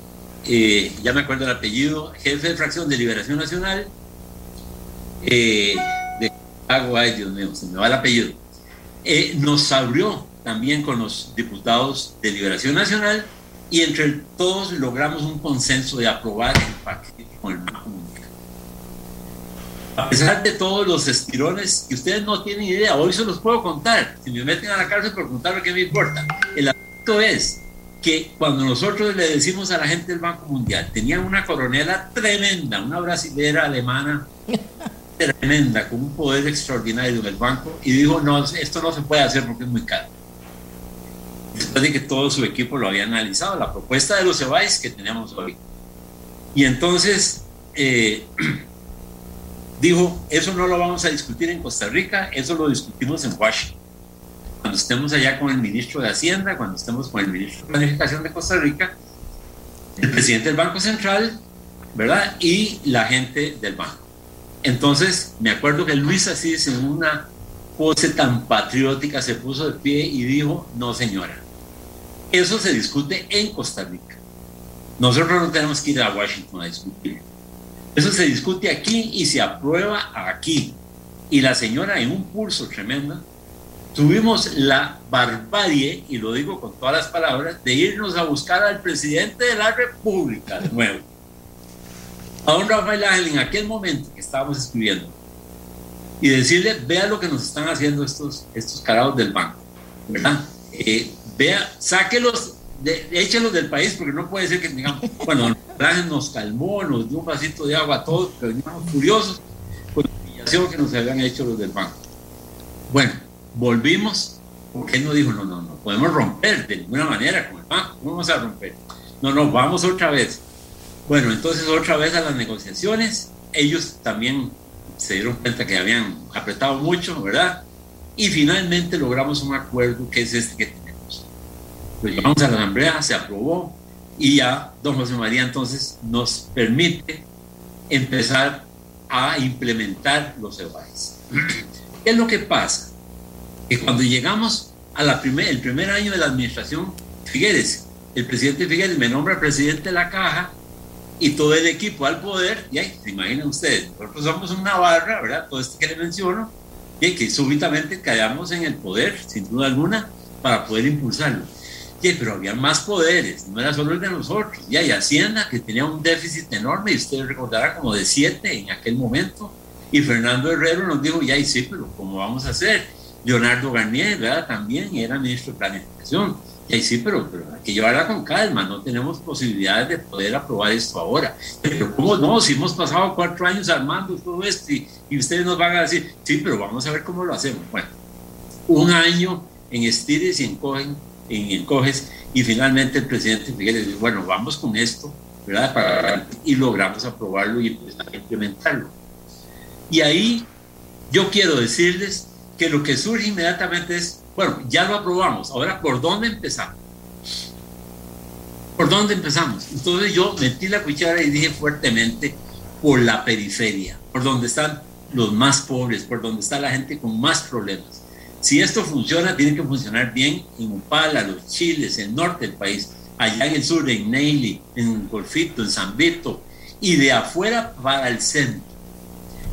eh, ya me acuerdo el apellido, jefe de fracción de Liberación Nacional, eh, de Agua, ay Dios mío, se me va el apellido, eh, nos abrió también con los diputados de Liberación Nacional y entre todos logramos un consenso de aprobar el paquete con el Banco Mundial. A pesar de todos los estirones que ustedes no tienen idea, hoy se los puedo contar. Si me meten a la cárcel por contar lo que me importa. El asunto es que cuando nosotros le decimos a la gente del Banco Mundial, tenían una coronela tremenda, una brasilera alemana tremenda, con un poder extraordinario del banco, y dijo, no, esto no se puede hacer porque es muy caro. Después de que todo su equipo lo había analizado, la propuesta de los Cebáis que tenemos hoy. Y entonces eh, *clears throat* dijo, eso no lo vamos a discutir en Costa Rica, eso lo discutimos en Washington. Cuando estemos allá con el ministro de Hacienda, cuando estemos con el ministro de Planificación de Costa Rica, el presidente del Banco Central, ¿verdad? Y la gente del banco. Entonces, me acuerdo que Luis Asís en una pose tan patriótica se puso de pie y dijo, no señora, eso se discute en Costa Rica. Nosotros no tenemos que ir a Washington a discutir. Eso se discute aquí y se aprueba aquí. Y la señora en un pulso tremendo, tuvimos la barbarie, y lo digo con todas las palabras, de irnos a buscar al presidente de la República de nuevo. A don Rafael Ángel en aquel momento que estábamos escribiendo y decirle, vea lo que nos están haciendo estos, estos carados del banco, ¿verdad? Eh, vea, sáquelos, de, échelos del país, porque no puede ser que digamos, bueno, *laughs* nos calmó, nos dio un vasito de agua a todos, pero veníamos furiosos por la humillación que nos habían hecho los del banco. Bueno, volvimos, porque él nos dijo, no, no, no podemos romper de ninguna manera con el banco, ¿cómo vamos a romper? No, no, vamos otra vez. Bueno, entonces otra vez a las negociaciones, ellos también se dieron cuenta que habían apretado mucho, ¿verdad? Y finalmente logramos un acuerdo que es este que Lo llevamos a la Asamblea, se aprobó y ya don José María entonces nos permite empezar a implementar los EBAIS. *clears throat* ¿Qué es lo que pasa? Que cuando llegamos a la primer, primer año de la administración Figueres, el presidente Figueres me nombra presidente de la caja y todo el equipo al poder, y ahí, se imaginan ustedes, nosotros somos una barra, ¿verdad? Todo esto que le menciono, y que súbitamente caigamos en el poder, sin duda alguna, para poder impulsarlo. Y, pero había más poderes, no era solo el de nosotros. Y hay Hacienda, que tenía un déficit enorme, y ustedes recordarán como de siete en aquel momento. Y Fernando Herrero nos dijo, ya, y sí, pero ¿cómo vamos a hacer? Leonardo Garnier, ¿verdad? También era ministro de Planificación y sí, pero, pero, hay que llevarla con calma, no tenemos posibilidades de poder aprobar esto ahora. Pero ¿cómo no? Si hemos pasado cuatro años armando todo esto y, ustedes nos van a decir, sí, pero vamos a ver cómo lo hacemos. Bueno, un año en estires y en, en encoges y finalmente el presidente Miguel dice, bueno, vamos con esto, ¿verdad? y logramos aprobarlo y empezar a implementarlo. Y ahí yo quiero decirles que lo que surge inmediatamente es bueno, ya lo aprobamos. Ahora, ¿por dónde empezamos? ¿Por dónde empezamos? Entonces yo metí la cuchara y dije fuertemente por la periferia, por donde están los más pobres, por donde está la gente con más problemas. Si esto funciona, tiene que funcionar bien en Upala, los Chiles, el norte del país, allá en el sur, en Neily, en Golfito, en San Vito, y de afuera para el centro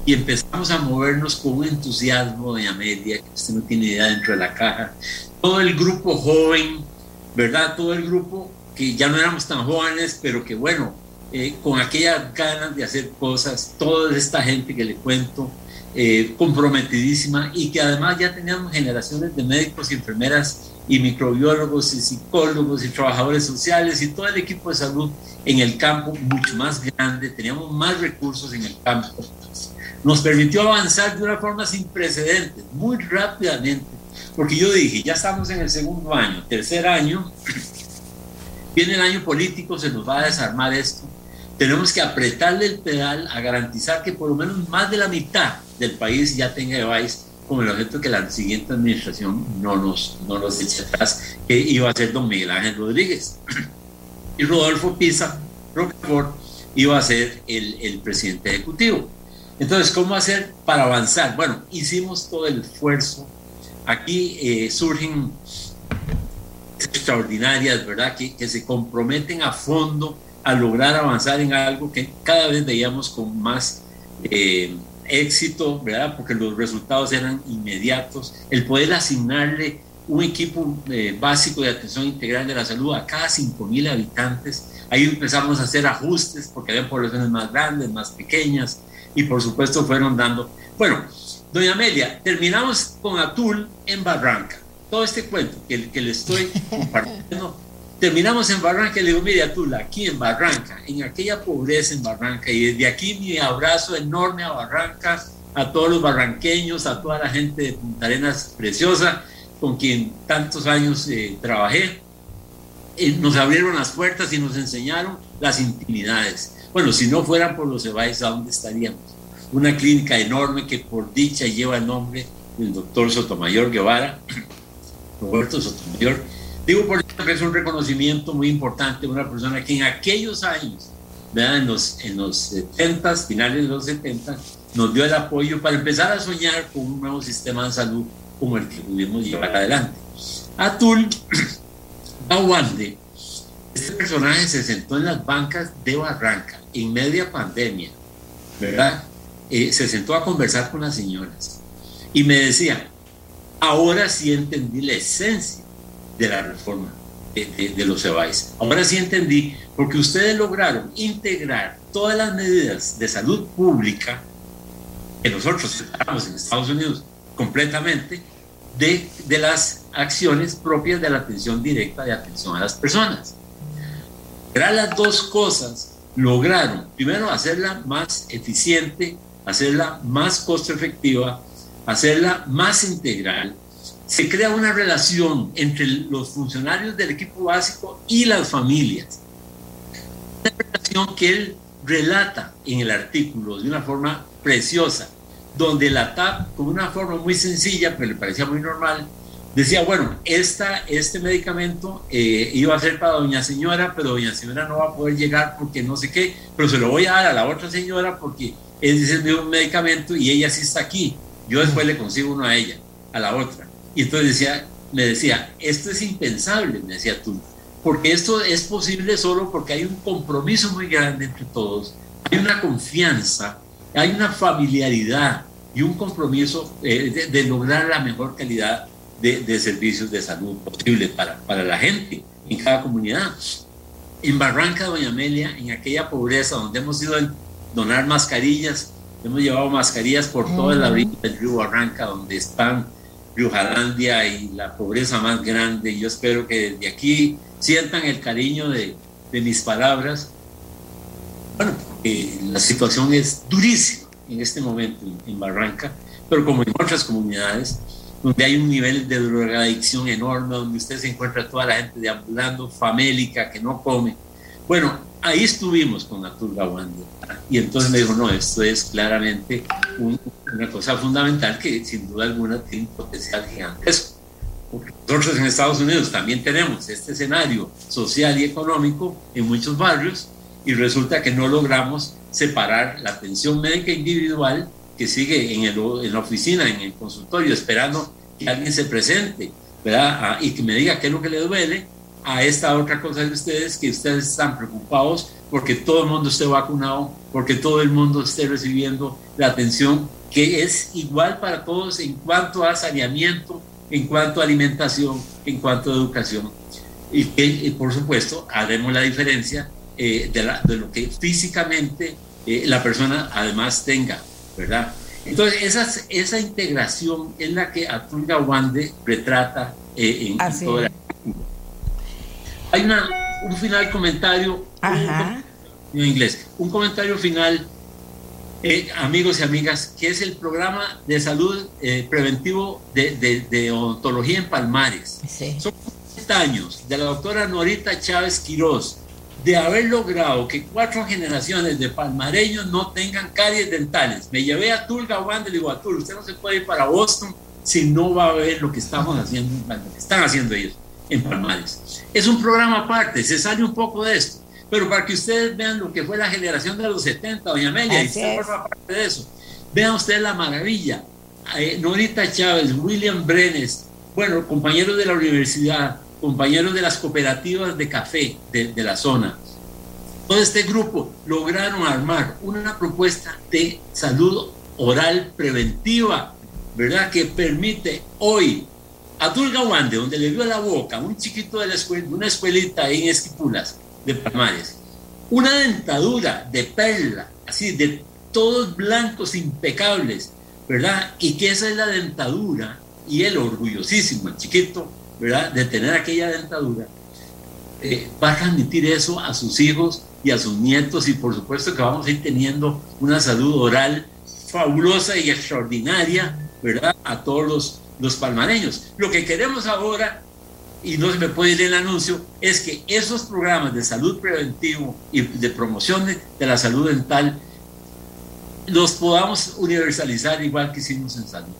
y empezamos a movernos con un entusiasmo de Amelia, que usted no tiene idea dentro de la caja. Todo el grupo joven, ¿verdad? Todo el grupo que ya no éramos tan jóvenes, pero que bueno, eh, con aquellas ganas de hacer cosas, toda esta gente que le cuento, eh, comprometidísima y que además ya teníamos generaciones de médicos y enfermeras y microbiólogos y psicólogos y trabajadores sociales y todo el equipo de salud en el campo mucho más grande, teníamos más recursos en el campo. Nos permitió avanzar de una forma sin precedentes, muy rápidamente, porque yo dije, ya estamos en el segundo año, tercer año, *clears throat* viene el año político, se nos va a desarmar esto, tenemos que apretarle el pedal a garantizar que por lo menos más de la mitad del país ya tenga device con el objeto que la siguiente administración no nos, no nos eche atrás, que iba a ser don Miguel Ángel Rodríguez. *clears throat* Y Rodolfo Pisa, Roquefort, iba a ser el, el presidente ejecutivo. Entonces, ¿cómo hacer para avanzar? Bueno, hicimos todo el esfuerzo. Aquí eh, surgen extraordinarias, ¿verdad? Que, que, se comprometen a fondo a lograr avanzar en algo que cada vez veíamos con más eh, éxito, ¿verdad? Porque los resultados eran inmediatos. El poder asignarle un equipo eh, básico de atención integral de la salud a cada 5.000 habitantes. Ahí empezamos a hacer ajustes porque había poblaciones más grandes, más pequeñas, y por supuesto fueron dando. Bueno, doña Amelia, terminamos con Atul en Barranca. Todo este cuento que, que le estoy *laughs* compartiendo, terminamos en Barranca y le digo, mire Atul, aquí en Barranca, en aquella pobreza en Barranca, y desde aquí mi abrazo enorme a Barranca, a todos los barranqueños, a toda la gente de Punta Arenas preciosa, con quien tantos años eh, trabajé, eh, nos abrieron las puertas y nos enseñaron las intimidades. Bueno, si no fueran por los EBAIS, ¿a dónde estaríamos? Una clínica enorme que por dicha lleva el nombre del doctor Sotomayor Guevara, *clears throat* Roberto Sotomayor. Digo porque es un reconocimiento muy importante una persona que en aquellos años, en los, en los 70, finales de los 70, nos dio el apoyo para empezar a soñar con un nuevo sistema de salud como el que pudimos llevar adelante. Atul *clears throat* Gawande, este personaje se sentó en las bancas de Barranca en media pandemia, ¿verdad? Eh, se sentó a conversar con las señoras y me decía, ahora sí entendí la esencia de la reforma de, de los EBAIS. Ahora sí entendí, porque ustedes lograron integrar todas las medidas de salud pública que nosotros separamos en Estados Unidos completamente de, de las acciones propias de la atención directa de atención a las personas. Eran las dos cosas lograron, primero, hacerla más eficiente, hacerla más costo efectiva, hacerla más integral. Se crea una relación entre los funcionarios del equipo básico y las familias. Una relación que él relata en el artículo de una forma preciosa, donde la TAP, con una forma muy sencilla, pero le parecía muy normal, decía, bueno, esta, este medicamento eh, iba a ser para doña señora, pero doña señora no va a poder llegar porque no sé qué, pero se lo voy a dar a la otra señora porque es el mismo medicamento y ella sí está aquí. Yo después le consigo uno a ella, a la otra. Y entonces decía, me decía, esto es impensable, me decía tú, porque esto es posible solo porque hay un compromiso muy grande entre todos, hay una confianza, hay una familiaridad y un compromiso eh, de, lograr la mejor calidad de, servicios de salud posible para, para la gente en cada comunidad. En Barranca, Doña Amelia, en aquella pobreza donde hemos ido a donar mascarillas, hemos llevado mascarillas por toda la orilla del río Barranca, donde están Jalandia y la pobreza más grande. Yo espero que desde aquí sientan el cariño de, de mis palabras. Bueno, la situación es durísima en este momento en, Barranca, pero como en otras comunidades, donde hay un nivel de drogadicción enorme, donde usted se encuentra toda la gente deambulando, famélica, que no come. Bueno, ahí estuvimos con la Gawande. Y entonces me dijo, no, esto es claramente una cosa fundamental que sin duda alguna tiene un potencial gigantesco. Porque nosotros en Estados Unidos también tenemos este escenario social y económico en muchos barrios y resulta que no logramos separar la atención médica individual que sigue en, el, en la oficina, en el consultorio, esperando que alguien se presente ¿verdad? Ah, y que me diga qué es lo que le duele, a esta otra cosa de ustedes, que ustedes están preocupados porque todo el mundo esté vacunado, porque todo el mundo esté recibiendo la atención que es igual para todos en cuanto a saneamiento, en cuanto a alimentación, en cuanto a educación. Y que, por supuesto, haremos la diferencia eh, de, lo que físicamente eh, la persona además tenga, ¿verdad? Entonces, esa, esa integración es la que Atul Gawande retrata eh, en, en toda la... Hay una, un final comentario en inglés, un comentario final, amigos y amigas, que es el programa de salud preventivo de, de, odontología en Palmares. Son 40 años de la doctora Norita Chávez Quirós, de haber logrado que cuatro generaciones de palmareños no tengan caries dentales. Me llevé a Tulga Wanda y le digo a Tul, usted no se puede ir para Boston si no va a ver lo que estamos haciendo, lo que están haciendo ellos en Palmares. Es un programa aparte, se sale un poco de esto, pero para que ustedes vean lo que fue la generación de los 70, doña Amelia, y usted forma parte de eso. Vean ustedes la maravilla. Eh, Norita Chávez, William Brenes, bueno, compañeros de la universidad, compañeros de las cooperativas de café de, la zona. Todo este grupo lograron armar una propuesta de salud oral preventiva, ¿verdad? Que permite hoy a Dulga Wande, donde le dio la boca un chiquito de la escuela, una escuelita en Esquipulas de Palmares, una dentadura de perla, así de todos blancos impecables, ¿verdad? Y que esa es la dentadura y el orgullosísimo, el chiquito, de tener aquella dentadura, eh, va a transmitir eso a sus hijos y a sus nietos y por supuesto que vamos a ir teniendo una salud oral fabulosa y extraordinaria, ¿verdad? A todos los, los palmareños. Lo que queremos ahora, y no se me puede ir el anuncio, es que esos programas de salud preventivo y de promoción de, de la salud dental los podamos universalizar igual que hicimos en salud.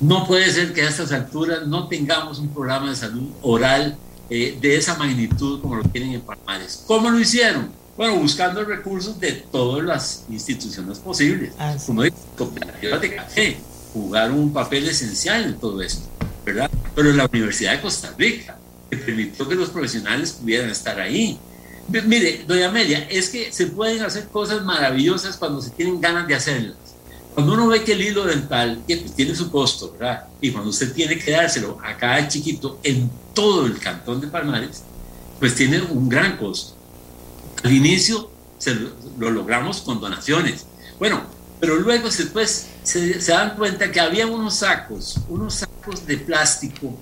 No puede ser que a estas alturas no tengamos un programa de salud oral eh, de esa magnitud como lo tienen en Palmares. ¿Cómo lo hicieron? Bueno, buscando recursos de todas las instituciones posibles. Ah, sí. Como digo, cooperativas de café, jugaron un papel esencial en todo esto, ¿verdad? Pero la Universidad de Costa Rica, que permitió que los profesionales pudieran estar ahí. Mire, doña Amelia, es que se pueden hacer cosas maravillosas cuando se tienen ganas de hacerlas. Cuando uno ve que el hilo dental pues, tiene su costo, ¿verdad? Y cuando usted tiene que dárselo a cada chiquito en todo el cantón de Palmares, pues tiene un gran costo. Al inicio se lo logramos con donaciones. Bueno, pero luego después se, se dan cuenta que había unos sacos, unos sacos de plástico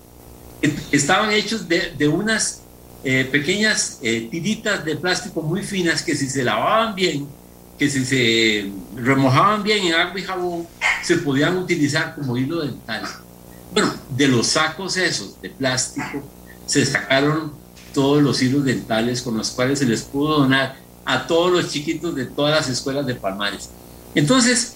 que, que estaban hechos de, de unas eh, pequeñas eh, tiritas de plástico muy finas que si se lavaban bien, que si se remojaban bien en agua y jabón, se podían utilizar como hilo dental. Bueno, de los sacos esos de plástico se sacaron todos los hilos dentales con los cuales se les pudo donar a todos los chiquitos de todas las escuelas de Palmares. Entonces,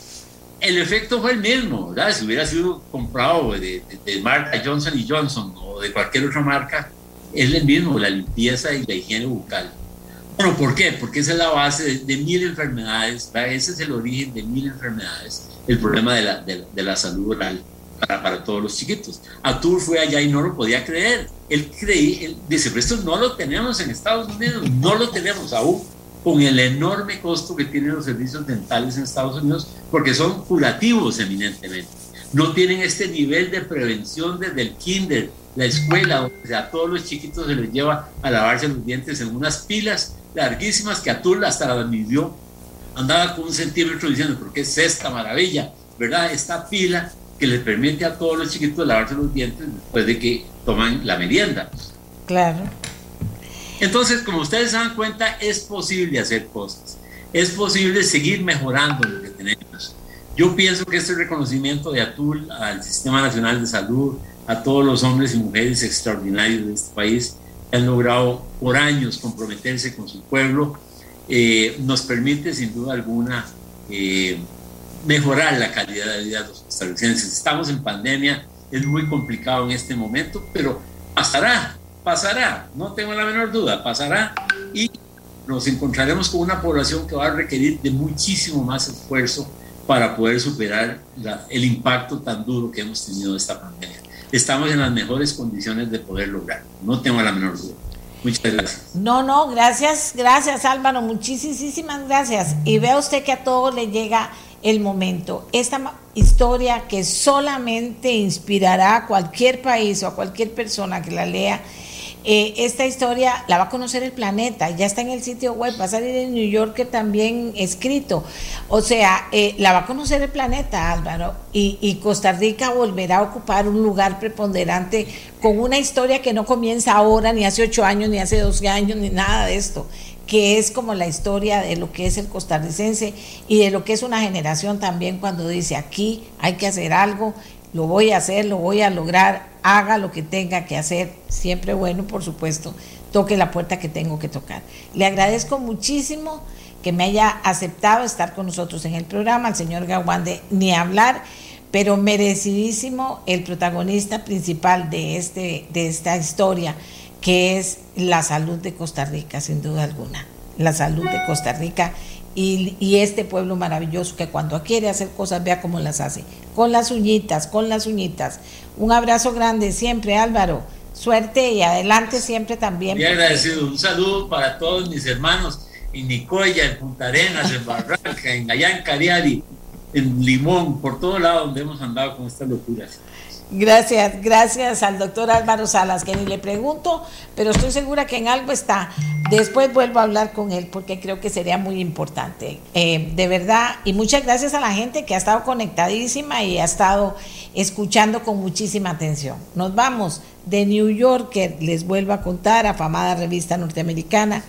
el efecto fue el mismo, ¿verdad? Si hubiera sido comprado de, de, de marca Johnson Johnson o de cualquier otra marca, es el mismo, la limpieza y la higiene bucal. Bueno, ¿por qué? Porque esa es la base de, de mil enfermedades, ¿verdad? ese es el origen de mil enfermedades, el problema de la, de, de la salud oral para, para, todos los chiquitos. Atur fue allá y no lo podía creer. Él creía, él dice, pero esto no lo tenemos en Estados Unidos, no lo tenemos aún, con el enorme costo que tienen los servicios dentales en Estados Unidos, porque son curativos eminentemente. No tienen este nivel de prevención desde el kinder, la escuela, donde a todos los chiquitos se les lleva a lavarse los dientes en unas pilas larguísimas que Atul hasta la midió. Andaba con un centímetro diciendo, ¿por qué es esta maravilla? ¿Verdad? Esta pila que les permite a todos los chiquitos lavarse los dientes después de que toman la merienda. Claro. Entonces, como ustedes se dan cuenta, es posible hacer cosas. Es posible seguir mejorando lo que tenemos. Yo pienso que este reconocimiento de Atul al Sistema Nacional de Salud, a todos los hombres y mujeres extraordinarios de este país que han logrado por años comprometerse con su pueblo, eh, nos permite sin duda alguna eh, mejorar la calidad de vida de los costarricenses. Estamos en pandemia, es muy complicado en este momento, pero pasará, pasará, no tengo la menor duda, pasará y nos encontraremos con una población que va a requerir de muchísimo más esfuerzo para poder superar el impacto tan duro que hemos tenido esta pandemia. Estamos en las mejores condiciones de poder lograrlo, no tengo la menor duda. Muchas gracias. No, no, gracias, gracias Álvaro, muchísimas gracias. Y vea usted que a todos le llega el momento. Esta historia que solamente inspirará a cualquier país o a cualquier persona que la lea. Eh, esta historia la va a conocer el planeta, ya está en el sitio web, va a salir en New Yorker también escrito. O sea, eh, la va a conocer el planeta, Álvaro, y, y, Costa Rica volverá a ocupar un lugar preponderante con una historia que no comienza ahora, ni hace ocho años, ni hace doce años, ni nada de esto que es como la historia de lo que es el costarricense y de lo que es una generación también cuando dice aquí hay que hacer algo, lo voy a hacer, lo voy a lograr, haga lo que tenga que hacer, siempre bueno, por supuesto, toque la puerta que tengo que tocar. Le agradezco muchísimo que me haya aceptado estar con nosotros en el programa, al señor Gawande, ni hablar, pero merecidísimo el protagonista principal de, este, de esta historia que es la salud de Costa Rica, sin duda alguna. La salud de Costa Rica y, y, este pueblo maravilloso que cuando quiere hacer cosas, vea cómo las hace. Con las uñitas, con las uñitas. Un abrazo grande siempre, Álvaro. Suerte y adelante siempre también. Muy agradecido. Un saludo para todos mis hermanos en Nicoya, en Punta Arenas, en Barranca, en allá en Cariari, en Limón, por todo lado donde hemos andado con estas locuras. Gracias, gracias al doctor Álvaro Salas, que ni le pregunto, pero estoy segura que en algo está. Después vuelvo a hablar con él porque creo que sería muy importante. Eh, de verdad, y muchas gracias a la gente que ha estado conectadísima y ha estado escuchando con muchísima atención. Nos vamos de New Yorker, les vuelvo a contar, afamada revista norteamericana.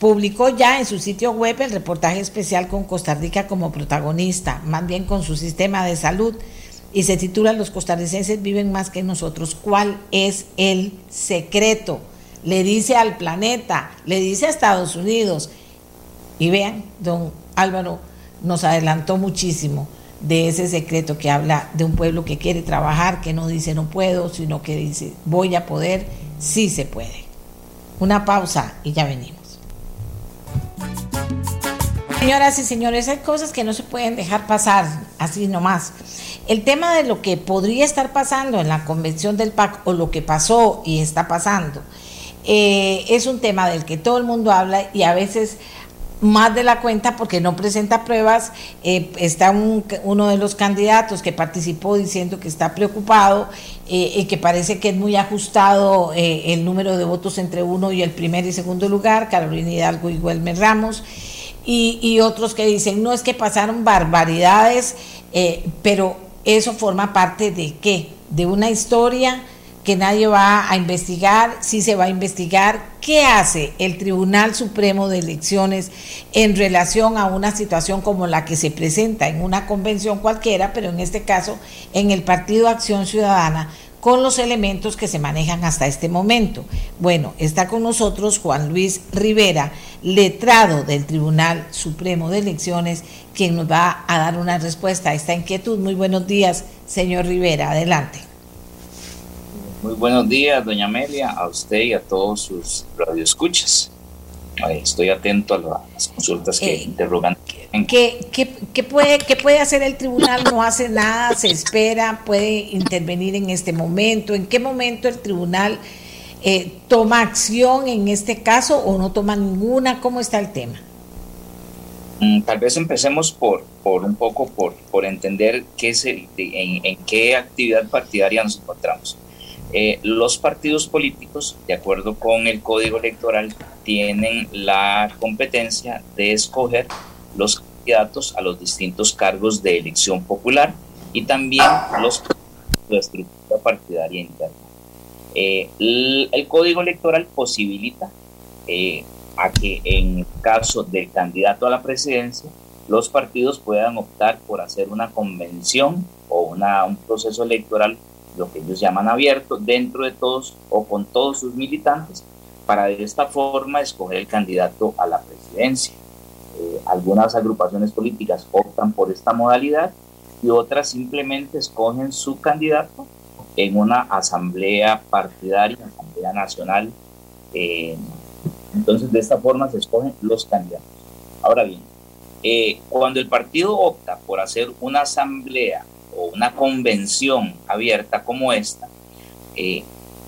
Publicó ya en su sitio web el reportaje especial con Costa Rica como protagonista, más bien con su sistema de salud y se titula Los costarricenses viven más que nosotros. ¿Cuál es el secreto? Le dice al planeta, le dice a Estados Unidos. Y vean, don Álvaro nos adelantó muchísimo de ese secreto que habla de un pueblo que quiere trabajar, que no dice no puedo, sino que dice voy a poder, sí se puede. Una pausa y ya venimos. Señoras y señores, hay cosas que no se pueden dejar pasar así nomás. El tema de lo que podría estar pasando en la convención del PAC o lo que pasó y está pasando eh, es un tema del que todo el mundo habla y a veces más de la cuenta porque no presenta pruebas. Eh, está uno de los candidatos que participó diciendo que está preocupado eh, y que parece que es muy ajustado el número de votos entre uno y el primer y segundo lugar, Carolina Hidalgo y Guelmer Ramos y, otros que dicen, no es que pasaron barbaridades, eh, pero eso forma parte de qué? De una historia que nadie va a investigar, si se va a investigar, ¿qué hace el Tribunal Supremo de Elecciones en relación a una situación como la que se presenta en una convención cualquiera, pero en este caso en el Partido Acción Ciudadana, con los elementos que se manejan hasta este momento. Bueno, está con nosotros Juan Luis Rivera, letrado del Tribunal Supremo de Elecciones, quien nos va a dar una respuesta a esta inquietud. Muy buenos días, señor Rivera, adelante. Muy buenos días, doña Amelia, a usted y a todos sus radioescuchas. Estoy atento a las consultas que eh, interrogan. ¿Qué, qué, puede, ¿Qué puede hacer el tribunal? No hace nada, se espera, puede intervenir en este momento. ¿En qué momento el tribunal eh, toma acción en este caso o no toma ninguna? ¿Cómo está el tema? Mm, tal vez empecemos por, por un poco por, por entender qué es en, en qué actividad partidaria nos encontramos. Eh, los partidos políticos, de acuerdo con el código electoral, tienen la competencia de escoger los candidatos a los distintos cargos de elección popular y también los de estructura partidaria interna. Eh, el, código electoral posibilita eh, a que en caso del candidato a la presidencia, los partidos puedan optar por hacer una convención o una, un proceso electoral lo que ellos llaman abierto, dentro de todos o con todos sus militantes, para de esta forma escoger el candidato a la presidencia. Eh, algunas agrupaciones políticas optan por esta modalidad y otras simplemente escogen su candidato en una asamblea partidaria, asamblea nacional. Eh, entonces, de esta forma se escogen los candidatos. Ahora bien, eh, cuando el partido opta por hacer una asamblea o una convención abierta como esta,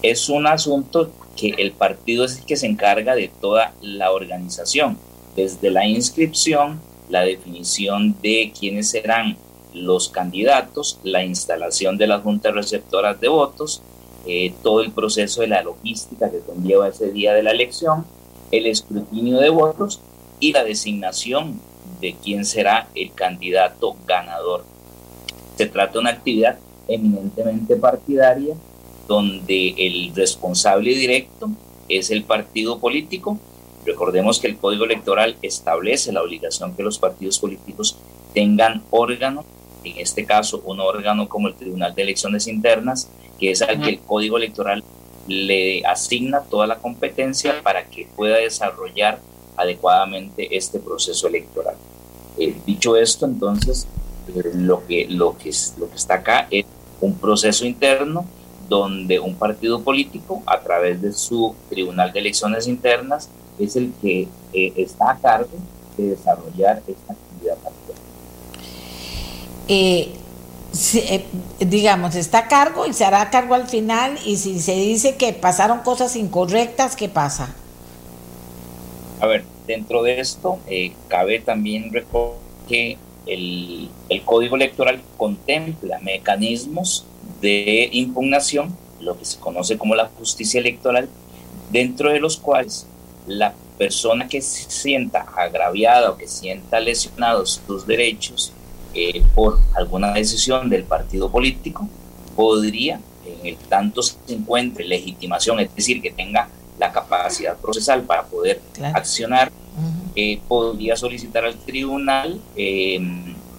es un asunto que el partido es el que se encarga de toda la organización, desde la inscripción, la definición de quiénes serán los candidatos, la instalación de las juntas receptoras de votos, eh, todo el proceso de la logística que conlleva ese día de la elección, el escrutinio de votos y la designación de quién será el candidato ganador se trata de una actividad eminentemente partidaria donde el responsable directo es el partido político. Recordemos que el Código Electoral establece la obligación que los partidos políticos tengan órgano, en este caso un órgano como el Tribunal de Elecciones Internas, que es al que el Código Electoral le asigna toda la competencia para que pueda desarrollar adecuadamente este proceso electoral. Eh, dicho esto, entonces, lo que, lo, que, lo que está acá es un proceso interno donde un partido político, a través de su Tribunal de Elecciones Internas, es el que eh, está a cargo de desarrollar esta actividad eh, eh, digamos, está a cargo y se hará cargo al final, y si se dice que pasaron cosas incorrectas, ¿qué pasa? A ver, dentro de esto, cabe también recordar que el, Código Electoral contempla mecanismos de impugnación, lo que se conoce como la justicia electoral, dentro de los cuales la persona que se sienta agraviada o que sienta lesionados sus derechos eh, por alguna decisión del partido político podría, en el tanto se encuentre legitimación, es decir, que tenga la capacidad procesal para poder accionar, eh, podría solicitar al tribunal eh,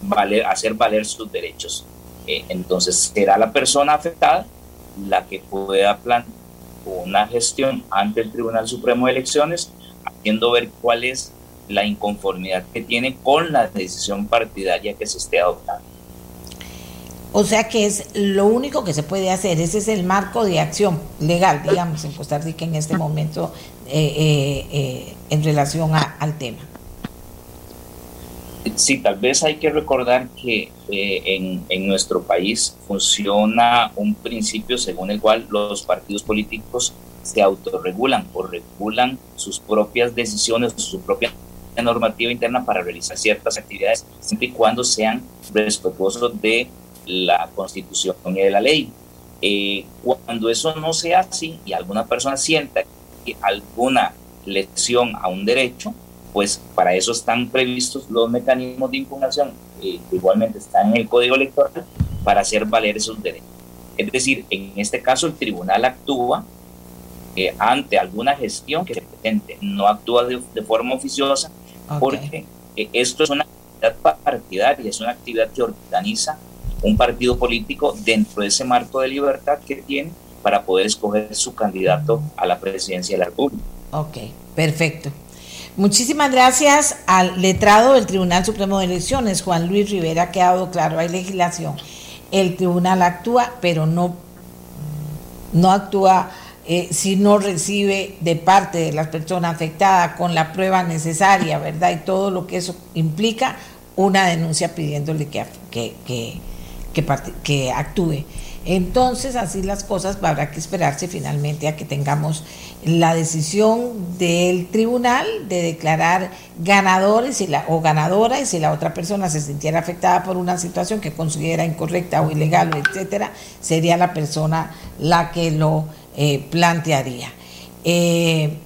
valer, hacer valer sus derechos. Entonces será la persona afectada la que pueda plantear una gestión ante el Tribunal Supremo de Elecciones, haciendo ver cuál es la inconformidad que tiene con la decisión partidaria que se esté adoptando. O sea que es lo único que se puede hacer, ese es el marco de acción legal, digamos, en Costa Rica en este momento eh, eh, eh, en relación al tema. Sí, tal vez hay que recordar que en, en, nuestro país funciona un principio según el cual los partidos políticos se autorregulan o regulan sus propias decisiones, su propia normativa interna para realizar ciertas actividades, siempre y cuando sean respetuosos de la constitución y de la ley. Eh, cuando eso no sea así y alguna persona sienta que alguna lesión a un derecho, pues para eso están previstos los mecanismos de impugnación, eh, igualmente están en el Código Electoral para hacer valer esos derechos. Es decir, en este caso el tribunal actúa eh, ante alguna gestión que se no actúa de, forma oficiosa, porque esto es una actividad partidaria, es una actividad que organiza un partido político dentro de ese marco de libertad que tiene para poder escoger su candidato a la presidencia de la República. Ok, perfecto. Muchísimas gracias al letrado del Tribunal Supremo de Elecciones, Juan Luis Rivera, ha quedado claro, hay legislación. El tribunal actúa, pero no, no actúa eh, si no recibe de parte de las personas afectadas con la prueba necesaria, ¿verdad? Y todo lo que eso implica, una denuncia pidiéndole que, que que, actúe. Entonces, así las cosas, habrá que esperarse finalmente a que tengamos la decisión del tribunal de declarar ganadores o ganadora y si la otra persona se sintiera afectada por una situación que considera incorrecta o ilegal, etcétera, sería la persona la que lo eh, plantearía. Eh,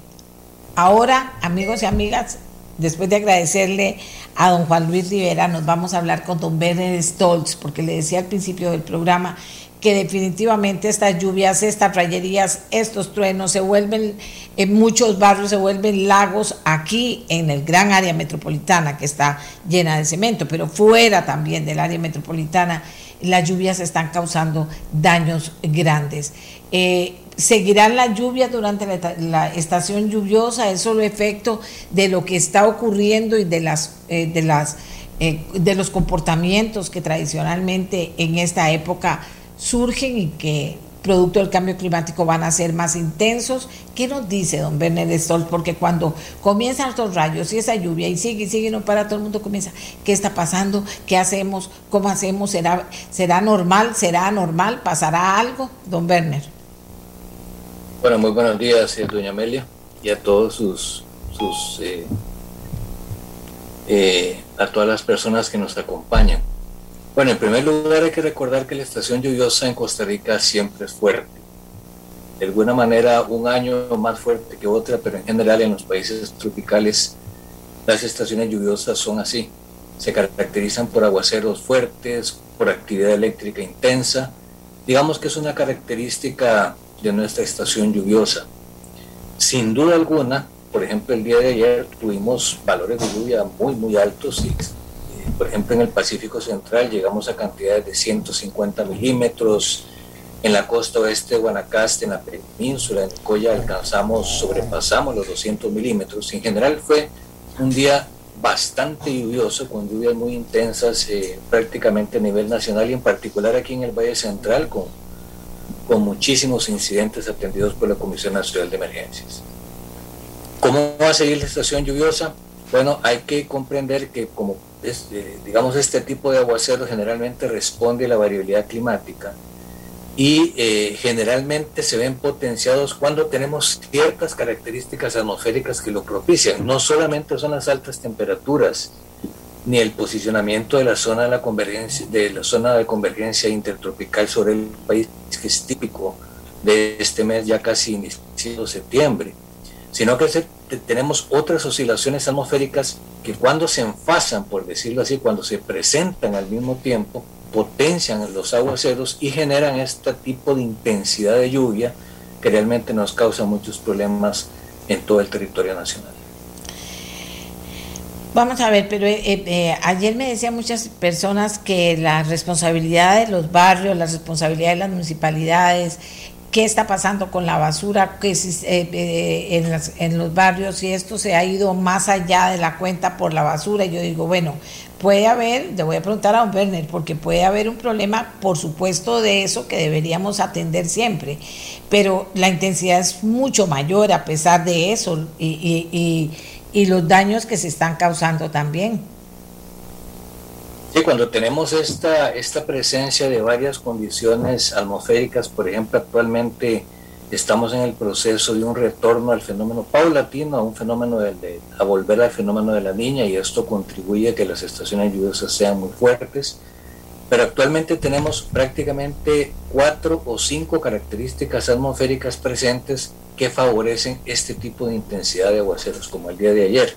ahora, amigos y amigas, después de agradecerle a don Juan Luis Rivera, nos vamos a hablar con don Werner Stoltz, porque le decía al principio del programa que definitivamente estas lluvias, estas rayerías, estos truenos se vuelven, en muchos barrios se vuelven lagos aquí en el gran área metropolitana que está llena de cemento, pero fuera también del área metropolitana las lluvias están causando daños grandes. Eh, seguirán las lluvias durante la, estación lluviosa, es solo efecto de lo que está ocurriendo y de las eh, de las eh, de los comportamientos que tradicionalmente en esta época surgen y que producto del cambio climático van a ser más intensos. ¿Qué nos dice don Werner Sol? Porque cuando comienzan estos rayos y esa lluvia y sigue y sigue no para, todo el mundo comienza, ¿qué está pasando? ¿Qué hacemos? ¿Cómo hacemos? ¿Será, será normal? ¿Será anormal? ¿Pasará algo? Don Werner. Bueno, muy buenos días, eh, doña Amelia, y a todos sus, sus eh, eh, a todas las personas que nos acompañan. Bueno, en primer lugar hay que recordar que la estación lluviosa en Costa Rica siempre es fuerte. De alguna manera, un año más fuerte que otra, pero en general en los países tropicales las estaciones lluviosas son así. Se caracterizan por aguaceros fuertes, por actividad eléctrica intensa. Digamos que es una característica de nuestra estación lluviosa. Sin duda alguna, por ejemplo, el día de ayer tuvimos valores de lluvia muy, muy altos. Y, por ejemplo, en el Pacífico Central llegamos a cantidades de 150 milímetros. En la costa oeste de Guanacaste, en la península, en Coya, alcanzamos, sobrepasamos los 200 milímetros. En general fue un día bastante lluvioso, con lluvias muy intensas eh, prácticamente a nivel nacional y en particular aquí en el Valle Central, con con muchísimos incidentes atendidos por la Comisión Nacional de Emergencias. ¿Cómo va a seguir la estación lluviosa? Bueno, hay que comprender que como eh, digamos este tipo de aguacero generalmente responde a la variabilidad climática y eh, generalmente se ven potenciados cuando tenemos ciertas características atmosféricas que lo propician. No solamente son las altas temperaturas, ni el posicionamiento de la zona de la convergencia de la zona de convergencia intertropical sobre el país que es típico de este mes ya casi iniciado septiembre sino que tenemos otras oscilaciones atmosféricas que cuando se enfasan por decirlo así cuando se presentan al mismo tiempo potencian los aguaceros y generan este tipo de intensidad de lluvia que realmente nos causa muchos problemas en todo el territorio nacional. Vamos a ver, pero eh, eh, ayer me decían muchas personas que la responsabilidad de los barrios, la responsabilidad de las municipalidades, qué está pasando con la basura que en, en, los barrios y esto se ha ido más allá de la cuenta por la basura. Y yo digo, bueno, puede haber, le voy a preguntar a don Werner, porque puede haber un problema, por supuesto, de eso que deberíamos atender siempre, pero la intensidad es mucho mayor a pesar de eso y, y, y, los daños que se están causando también. Sí, cuando tenemos esta, esta presencia de varias condiciones atmosféricas, por ejemplo, actualmente estamos en el proceso de un retorno al fenómeno paulatino, a un fenómeno de, a volver al fenómeno de la niña y esto contribuye a que las estaciones lluviosas sean muy fuertes. Pero actualmente tenemos prácticamente cuatro o cinco características atmosféricas presentes que favorecen este tipo de intensidad de aguaceros, como el día de ayer.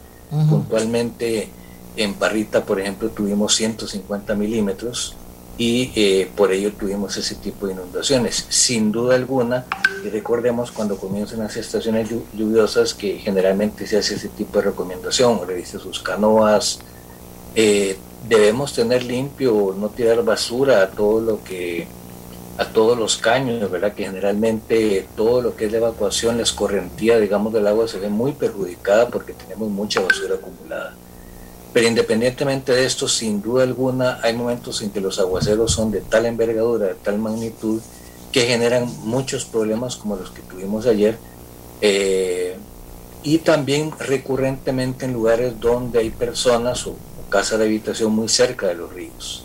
Puntualmente en Parrita, por ejemplo, tuvimos 150 milímetros, y eh, por ello tuvimos ese tipo de inundaciones. Sin duda alguna, y recordemos cuando comienzan las estaciones lluviosas que generalmente se hace ese tipo de recomendación, revise sus canoas, eh, debemos tener limpio, no tirar basura a todo lo que a todos los caños, ¿verdad? Que generalmente todo lo que es la evacuación, la escorrentía, digamos, del agua se ve muy perjudicada porque tenemos mucha basura acumulada. Pero independientemente de esto, sin duda alguna, hay momentos en que los aguaceros son de tal envergadura, de tal magnitud, que generan muchos problemas como los que tuvimos ayer. Eh, y también recurrentemente en lugares donde hay personas o, casas de habitación muy cerca de los ríos.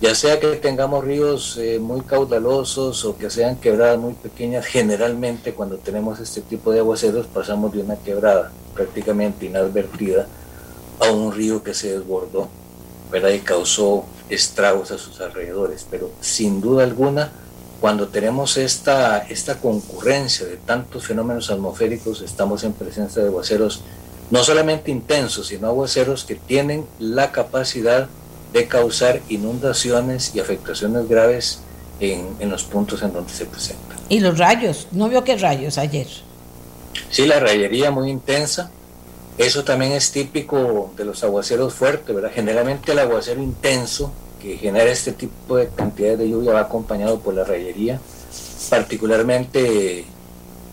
Ya sea que tengamos ríos eh, muy caudalosos o que sean quebradas muy pequeñas, generalmente cuando tenemos este tipo de aguaceros pasamos de una quebrada prácticamente inadvertida a un río que se desbordó, ¿verdad? Y causó estragos a sus alrededores. Pero sin duda alguna, cuando tenemos esta, esta concurrencia de tantos fenómenos atmosféricos, estamos en presencia de aguaceros no solamente intensos, sino aguaceros que tienen la capacidad de causar inundaciones y afectaciones graves en, en los puntos en donde se presentan. ¿Y los rayos? ¿No vio qué rayos ayer? Sí, la rayería muy intensa, eso también es típico de los aguaceros fuertes, ¿verdad? Generalmente el aguacero intenso que genera este tipo de cantidades de lluvia va acompañado por la rayería, particularmente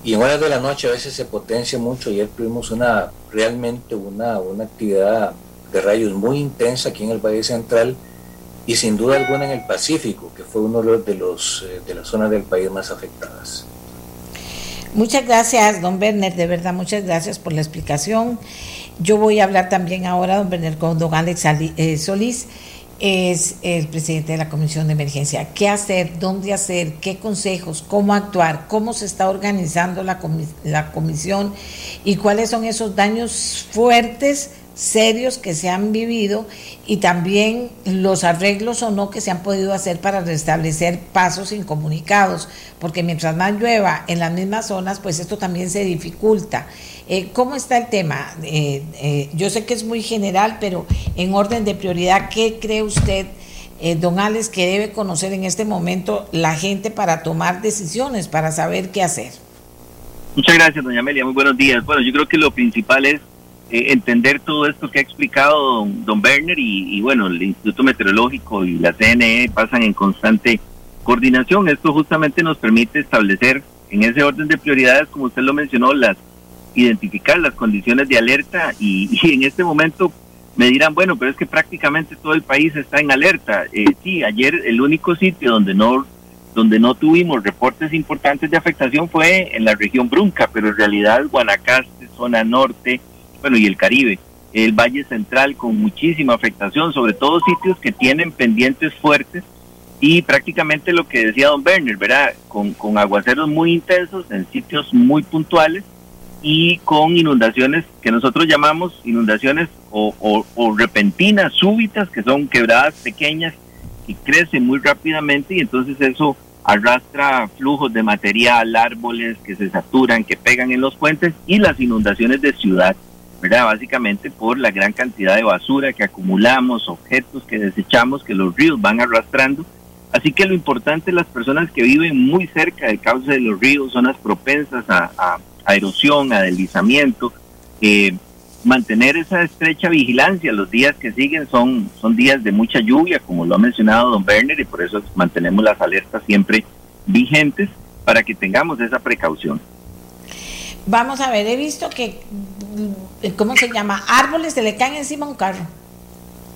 y en horas de la noche a veces se potencia mucho. Ayer tuvimos una realmente una, una actividad de rayos muy intensa aquí en el Valle Central y sin duda alguna en el Pacífico, que fue uno de los eh, de las zonas del país más afectadas. Muchas gracias, don Werner, de verdad, muchas gracias por la explicación. Yo voy a hablar también ahora, don Werner, con don Alex eh, Solís, es el presidente de la Comisión de Emergencia. ¿Qué hacer? ¿Dónde hacer? ¿Qué consejos? ¿Cómo actuar? ¿Cómo se está organizando la, la comisión? ¿Y cuáles son esos daños fuertes? Serios que se han vivido y también los arreglos o no que se han podido hacer para restablecer pasos incomunicados, porque mientras más llueva en las mismas zonas, pues esto también se dificulta. Eh, ¿Cómo está el tema? Eh, eh, yo sé que es muy general, pero en orden de prioridad, ¿qué cree usted, don Alex, que debe conocer en este momento la gente para tomar decisiones, para saber qué hacer? Muchas gracias, doña Amelia. Muy buenos días. Bueno, yo creo que lo principal es eh, entender todo esto que ha explicado don, don Berner y, bueno, el Instituto Meteorológico y la CNE pasan en constante coordinación. Esto justamente nos permite establecer en ese orden de prioridades, como usted lo mencionó, las identificar las condiciones de alerta *laughs* y, en este momento me dirán, bueno, pero es que prácticamente todo el país está en alerta. Eh, sí, ayer el único sitio donde no donde no tuvimos reportes importantes de afectación fue en la región Brunca, pero en realidad Guanacaste, zona norte, bueno, y el Caribe, el Valle Central con muchísima afectación, sobre todo sitios que tienen pendientes fuertes y prácticamente lo que decía don Werner, ¿verdad? Con, con aguaceros muy intensos en sitios muy puntuales y con inundaciones que nosotros llamamos inundaciones o, o, repentinas, súbitas, que son quebradas pequeñas y crecen muy rápidamente y entonces eso arrastra flujos de material, árboles que se saturan, que pegan en los puentes y las inundaciones de ciudad ¿verdad? Básicamente por la gran cantidad de basura que acumulamos, objetos que desechamos, que los ríos van arrastrando. Así que lo importante las personas que viven muy cerca del cauce de los ríos, zonas propensas a, a, erosión, a deslizamiento, eh, mantener esa estrecha vigilancia. Los días que siguen son, son días de mucha lluvia, como lo ha mencionado don Werner, y por eso mantenemos las alertas siempre vigentes para que tengamos esa precaución. Vamos a ver, he visto que, mm, ¿cómo se llama? Árboles se le caen encima a un carro.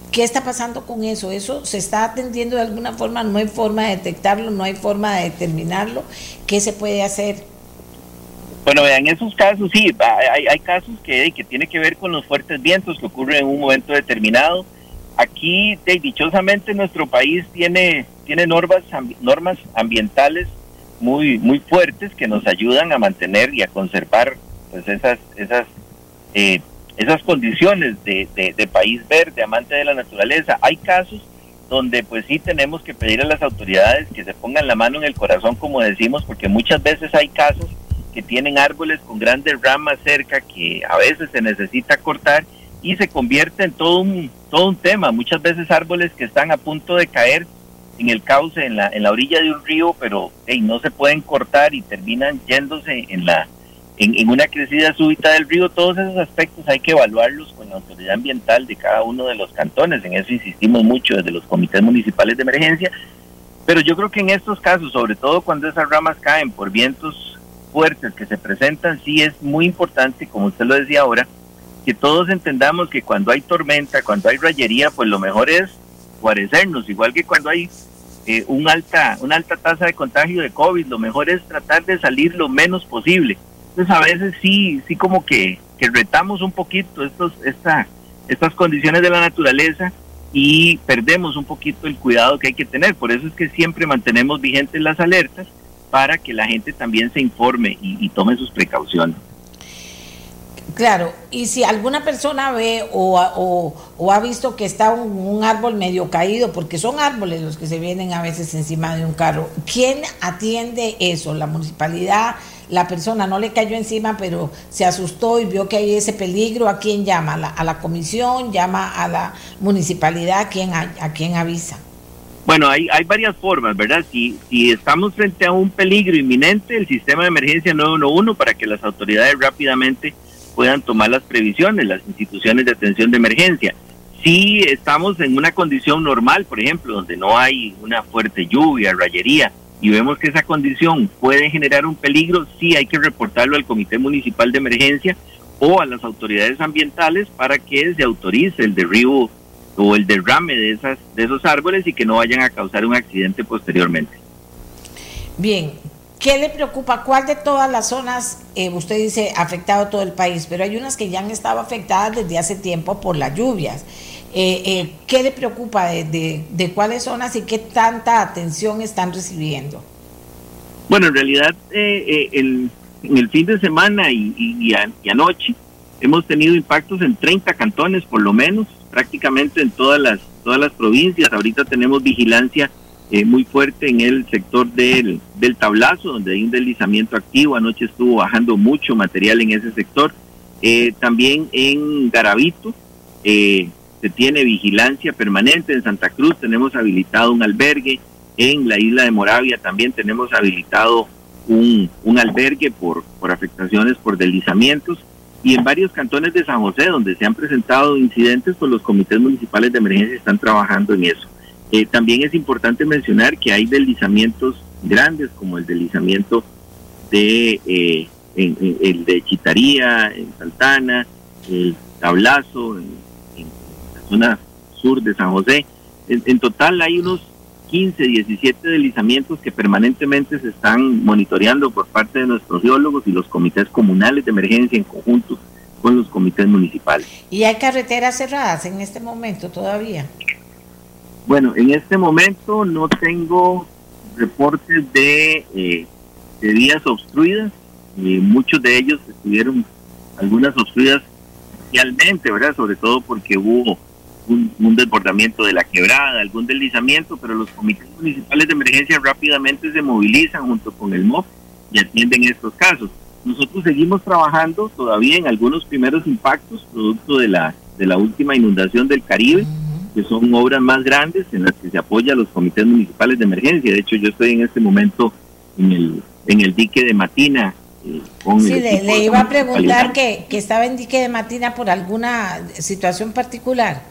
¿Qué está pasando con eso? ¿Eso se está atendiendo de alguna forma? ¿No hay forma de detectarlo? ¿No hay forma de determinarlo? ¿Qué se puede hacer? Bueno, en esos casos sí, hay, hay casos que, que tiene que ver con los fuertes vientos que ocurren en un momento determinado. Aquí, dichosamente, nuestro país tiene, tiene normas, normas ambientales muy, muy fuertes que nos ayudan a mantener y a conservar pues, esas, esas, eh, esas condiciones de, de- país verde, amante de la naturaleza. Hay casos donde pues sí tenemos que pedir a las autoridades que se pongan la mano en el corazón, como decimos, porque muchas veces hay casos que tienen árboles con grandes ramas cerca que a veces se necesita cortar y se convierte en todo un, todo un tema. Muchas veces árboles que están a punto de caer en el cauce, en la, en la orilla de un río, pero hey, no se pueden cortar y terminan yéndose en, la, en, en una crecida súbita del río. Todos esos aspectos hay que evaluarlos con la autoridad ambiental de cada uno de los cantones. En eso insistimos mucho desde los comités municipales de emergencia. Pero yo creo que en estos casos, sobre todo cuando esas ramas caen por vientos fuertes que se presentan, sí es muy importante, como usted lo decía ahora, que todos entendamos que cuando hay tormenta, cuando hay rayería, pues lo mejor es guarecernos, igual que cuando hay eh, un alta, una alta tasa de contagio de COVID, lo mejor es tratar de salir lo menos posible. Entonces a veces sí, sí como que, que retamos un poquito estos, esta, estas condiciones de la naturaleza y perdemos un poquito el cuidado que hay que tener. Por eso es que siempre mantenemos vigentes las alertas para que la gente también se informe y, y tome sus precauciones. Claro, y si alguna persona ve o, o- ha visto que está un, árbol medio caído, porque son árboles los que se vienen a veces encima de un carro, ¿quién atiende eso? ¿La municipalidad? La persona no le cayó encima, pero se asustó y vio que hay ese peligro. ¿A quién llama? ¿A la, comisión? ¿Llama a la municipalidad? ¿A quién, a quién avisa? Bueno, hay, hay varias formas, ¿verdad? Si, si estamos frente a un peligro inminente, el sistema de emergencia 911 para que las autoridades rápidamente puedan tomar las previsiones, las instituciones de atención de emergencia. Si estamos en una condición normal, por ejemplo, donde no hay una fuerte lluvia, rayería, y vemos que esa condición puede generar un peligro, sí hay que reportarlo al Comité Municipal de Emergencia o a las autoridades ambientales para que se autorice el derribo o el derrame de esas de esos árboles y que no vayan a causar un accidente posteriormente. Bien, ¿qué le preocupa? ¿Cuál de todas las zonas, eh, usted dice, ha afectado todo el país, pero hay unas que ya han estado afectadas desde hace tiempo por las lluvias? Eh, eh, ¿Qué le preocupa de, cuáles zonas y qué tanta atención están recibiendo? Bueno, en realidad el- en el fin de semana y anoche hemos tenido impactos en 30 cantones por lo menos, prácticamente en todas las todas las provincias. Ahorita tenemos vigilancia eh, muy fuerte en el sector del, del tablazo, donde hay un deslizamiento activo. Anoche estuvo bajando mucho material en ese sector. Eh, también en Garavito eh, se tiene vigilancia permanente. En Santa Cruz tenemos habilitado un albergue. En la isla de Moravia también tenemos habilitado un, un albergue por, por afectaciones por deslizamientos. Y en varios cantones de San José, donde se han presentado incidentes, pues los comités municipales de emergencia están trabajando en eso. Eh, también es importante mencionar que hay deslizamientos grandes, como el deslizamiento de eh, en- el de Chitaría, en Santana, el Tablazo, en, la zona sur de San José. En, en total hay unos 15, 17 deslizamientos que permanentemente se están monitoreando por parte de nuestros geólogos y los comités comunales de emergencia en conjunto con los comités municipales. ¿Y hay carreteras cerradas en este momento todavía? Bueno, en este momento no tengo reportes de, eh, vías obstruidas. y muchos de ellos estuvieron, algunas obstruidas parcialmente, ¿verdad? Sobre todo porque hubo un, un desbordamiento de la quebrada, algún deslizamiento, pero los comités municipales de emergencia rápidamente se movilizan junto con el MOP y atienden estos casos. Nosotros seguimos trabajando todavía en algunos primeros impactos, producto de la, de la última inundación del Caribe que son obras más grandes en las que se apoya a los comités municipales de emergencia. De hecho, yo estoy en este momento en el, en el dique de Matina, eh, con Sí, el le, le iba a preguntar que, que estaba en dique de Matina por alguna situación particular.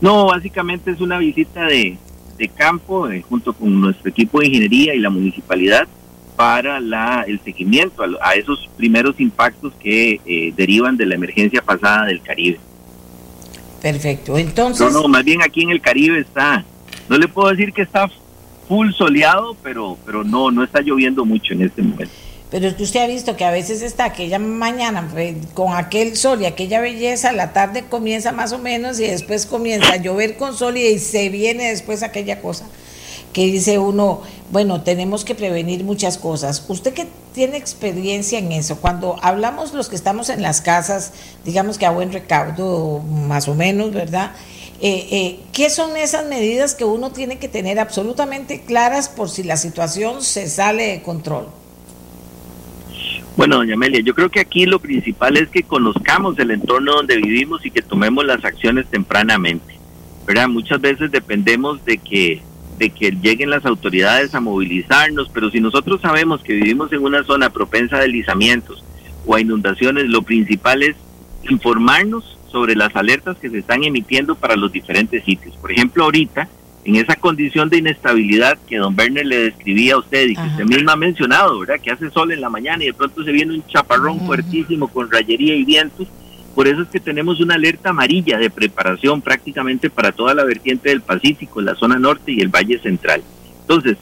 No, básicamente es una visita de, de campo eh, junto con nuestro equipo de ingeniería y la municipalidad para la, el seguimiento a, a esos primeros impactos que eh, derivan de la emergencia pasada del Caribe. Perfecto. Entonces, No, no, más bien aquí en el Caribe está, no le puedo decir que está full soleado, pero, pero no, no está lloviendo mucho en este momento. pero es que usted ha visto que a veces está aquella mañana con aquel sol y aquella belleza, la tarde comienza más o menos y después comienza a llover con sol y se viene después aquella cosa que dice uno, bueno, tenemos que prevenir muchas cosas. Usted que tiene experiencia en eso, cuando hablamos los que estamos en las casas, digamos que a buen recaudo, más o menos, ¿verdad? Eh, eh, ¿Qué son esas medidas que uno tiene que tener absolutamente claras por si la situación se sale de control? Bueno, doña Amelia, yo creo que aquí lo principal es que conozcamos el entorno donde vivimos y que tomemos las acciones tempranamente. ¿verdad? Muchas veces dependemos de que, de que lleguen las autoridades a movilizarnos, pero si nosotros sabemos que vivimos en una zona propensa a deslizamientos o a inundaciones, lo principal es informarnos sobre las alertas que se están emitiendo para los diferentes sitios. Por ejemplo, ahorita, en esa condición de inestabilidad que don Werner le describía a usted y que Ajá. usted misma ha mencionado, ¿verdad? Que hace sol en la mañana y de pronto se viene un chaparrón fuertísimo con rayería y vientos. Por eso es que tenemos una alerta amarilla de preparación prácticamente para toda la vertiente del Pacífico, la zona norte y el Valle Central. Entonces,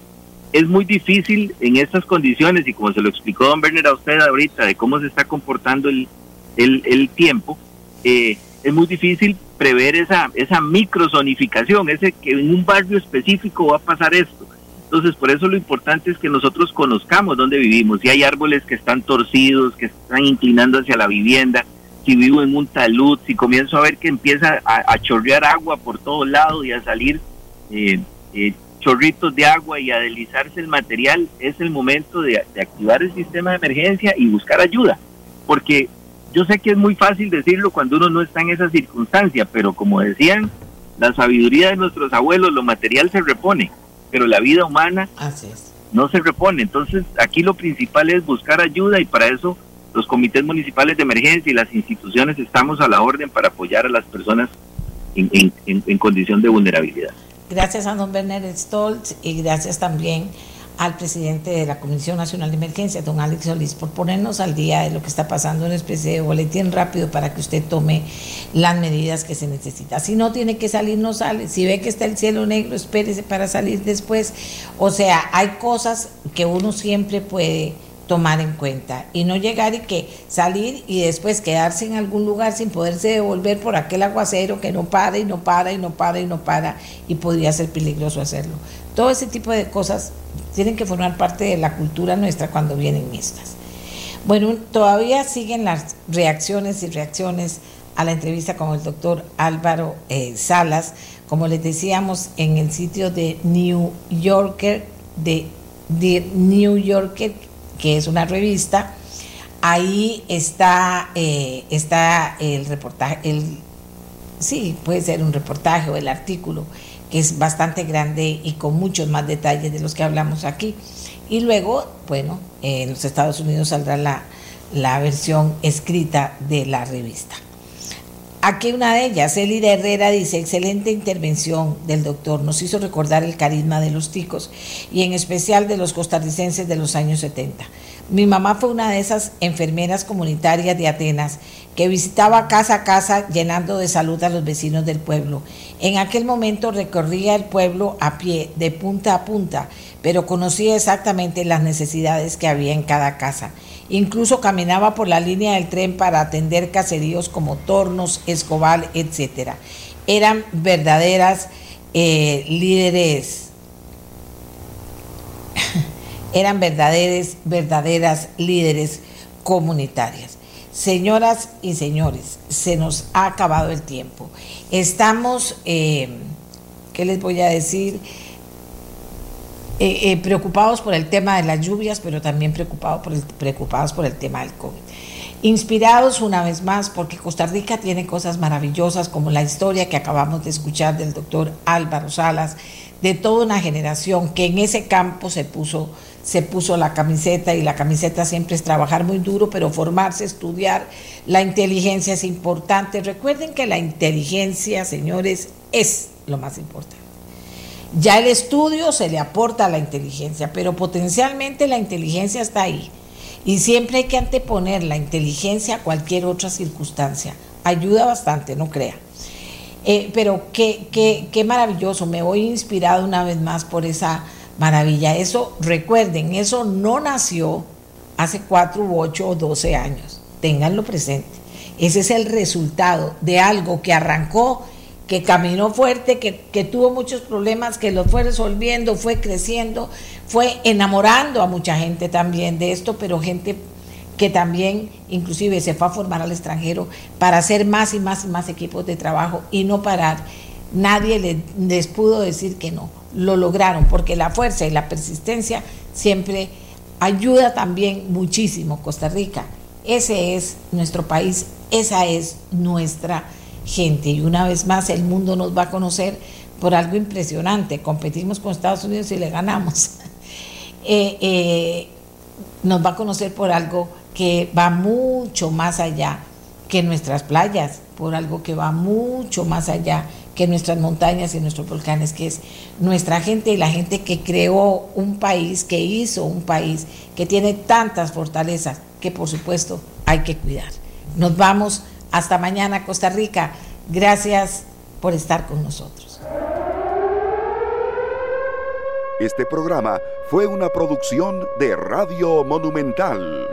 es muy difícil en estas condiciones y como se lo explicó don Werner a usted ahorita de cómo se está comportando el, el, tiempo, eh, es muy difícil prever esa, esa microzonificación, ese que en un barrio específico va a pasar esto. Entonces, por eso lo importante es que nosotros conozcamos dónde vivimos. Si hay árboles que están torcidos, que están inclinando hacia la vivienda, si vivo en un talud, si comienzo a ver que empieza a, a chorrear agua por todos lados y a salir eh, eh, chorritos de agua y a deslizarse el material, es el momento de, de activar el sistema de emergencia y buscar ayuda. Porque yo sé que es muy fácil decirlo cuando uno no está en esa circunstancia, pero como decían, la sabiduría de nuestros abuelos, lo material se repone, pero la vida humana Así es. no se repone. Entonces, aquí lo principal es buscar ayuda y para eso los comités municipales de emergencia y las instituciones estamos a la orden para apoyar a las personas en, en- en- en condición de vulnerabilidad. Gracias a don Werner Stoltz y gracias también al presidente de la Comisión Nacional de Emergencia, don Alex Solís, por ponernos al día de lo que está pasando, una especie de boletín rápido para que usted tome las medidas que se necesita. Si no tiene que salir, no sale. Si ve que está el cielo negro, espérese para salir después. O sea, hay cosas que uno siempre puede tomar en cuenta y no llegar y que salir y después quedarse en algún lugar sin poderse devolver por aquel aguacero que no para y no para y no para y no para y podría ser peligroso hacerlo. Todo ese tipo de cosas tienen que formar parte de la cultura nuestra cuando vienen estas. Bueno, todavía siguen las reacciones y reacciones a la entrevista con el doctor Álvaro eh, Salas, como les decíamos en el sitio de New Yorker, de, de New Yorker, que es una revista, ahí está, eh, está el reportaje, el, sí, puede ser un reportaje o el artículo, que es bastante grande y con muchos más detalles de los que hablamos aquí. Y luego, bueno, en los Estados Unidos saldrá la, la versión escrita de la revista. Aquí una de ellas, Elida Herrera dice, excelente intervención del doctor, nos hizo recordar el carisma de los ticos y en especial de los costarricenses de los años 70. Mi mamá fue una de esas enfermeras comunitarias de Atenas que visitaba casa a casa llenando de salud a los vecinos del pueblo. En aquel momento recorría el pueblo a pie, de punta a punta, pero conocía exactamente las necesidades que había en cada casa. Incluso caminaba por la línea del tren para atender caseríos como Tornos, Escobal, etc. Eran verdaderas eh, líderes, *laughs* eran verdaderas, verdaderas líderes comunitarias. Señoras y señores, se nos ha acabado el tiempo. Estamos, eh, ¿qué les voy a decir? Eh, eh, preocupados por el tema de las lluvias, pero también preocupados por el, preocupados por el tema del COVID. Inspirados una vez más porque Costa Rica tiene cosas maravillosas como la historia que acabamos de escuchar del doctor Álvaro Salas, de toda una generación que en ese campo se puso, se puso la camiseta y la camiseta siempre es trabajar muy duro, pero formarse, estudiar. La inteligencia es importante. Recuerden que la inteligencia, señores, es lo más importante. Ya el estudio se le aporta a la inteligencia, pero potencialmente la inteligencia está ahí. Y siempre hay que anteponer la inteligencia a cualquier otra circunstancia. Ayuda bastante, no crea. Eh, pero qué, qué, qué maravilloso, me voy inspirado una vez más por esa maravilla. Eso, recuerden, eso no nació hace cuatro, ocho o doce años. Ténganlo presente. Ese es el resultado de algo que arrancó, que caminó fuerte, que, que tuvo muchos problemas, que los fue resolviendo, fue creciendo, fue enamorando a mucha gente también de esto, pero gente que también inclusive se fue a formar al extranjero para hacer más y más y más equipos de trabajo y no parar. Nadie les pudo decir que no, lo lograron, porque la fuerza y la persistencia siempre ayuda también muchísimo Costa Rica. Ese es nuestro país, esa es nuestra gente. Y una vez más el mundo nos va a conocer por algo impresionante. Competimos con Estados Unidos y le ganamos. *laughs* Eh, eh, nos va a conocer por algo que va mucho más allá que nuestras playas, por algo que va mucho más allá que nuestras montañas y nuestros volcanes, que es nuestra gente y la gente que creó un país, que hizo un país, que tiene tantas fortalezas que por supuesto hay que cuidar. Nos vamos hasta mañana, Costa Rica. Gracias por estar con nosotros. Este programa fue una producción de Radio Monumental.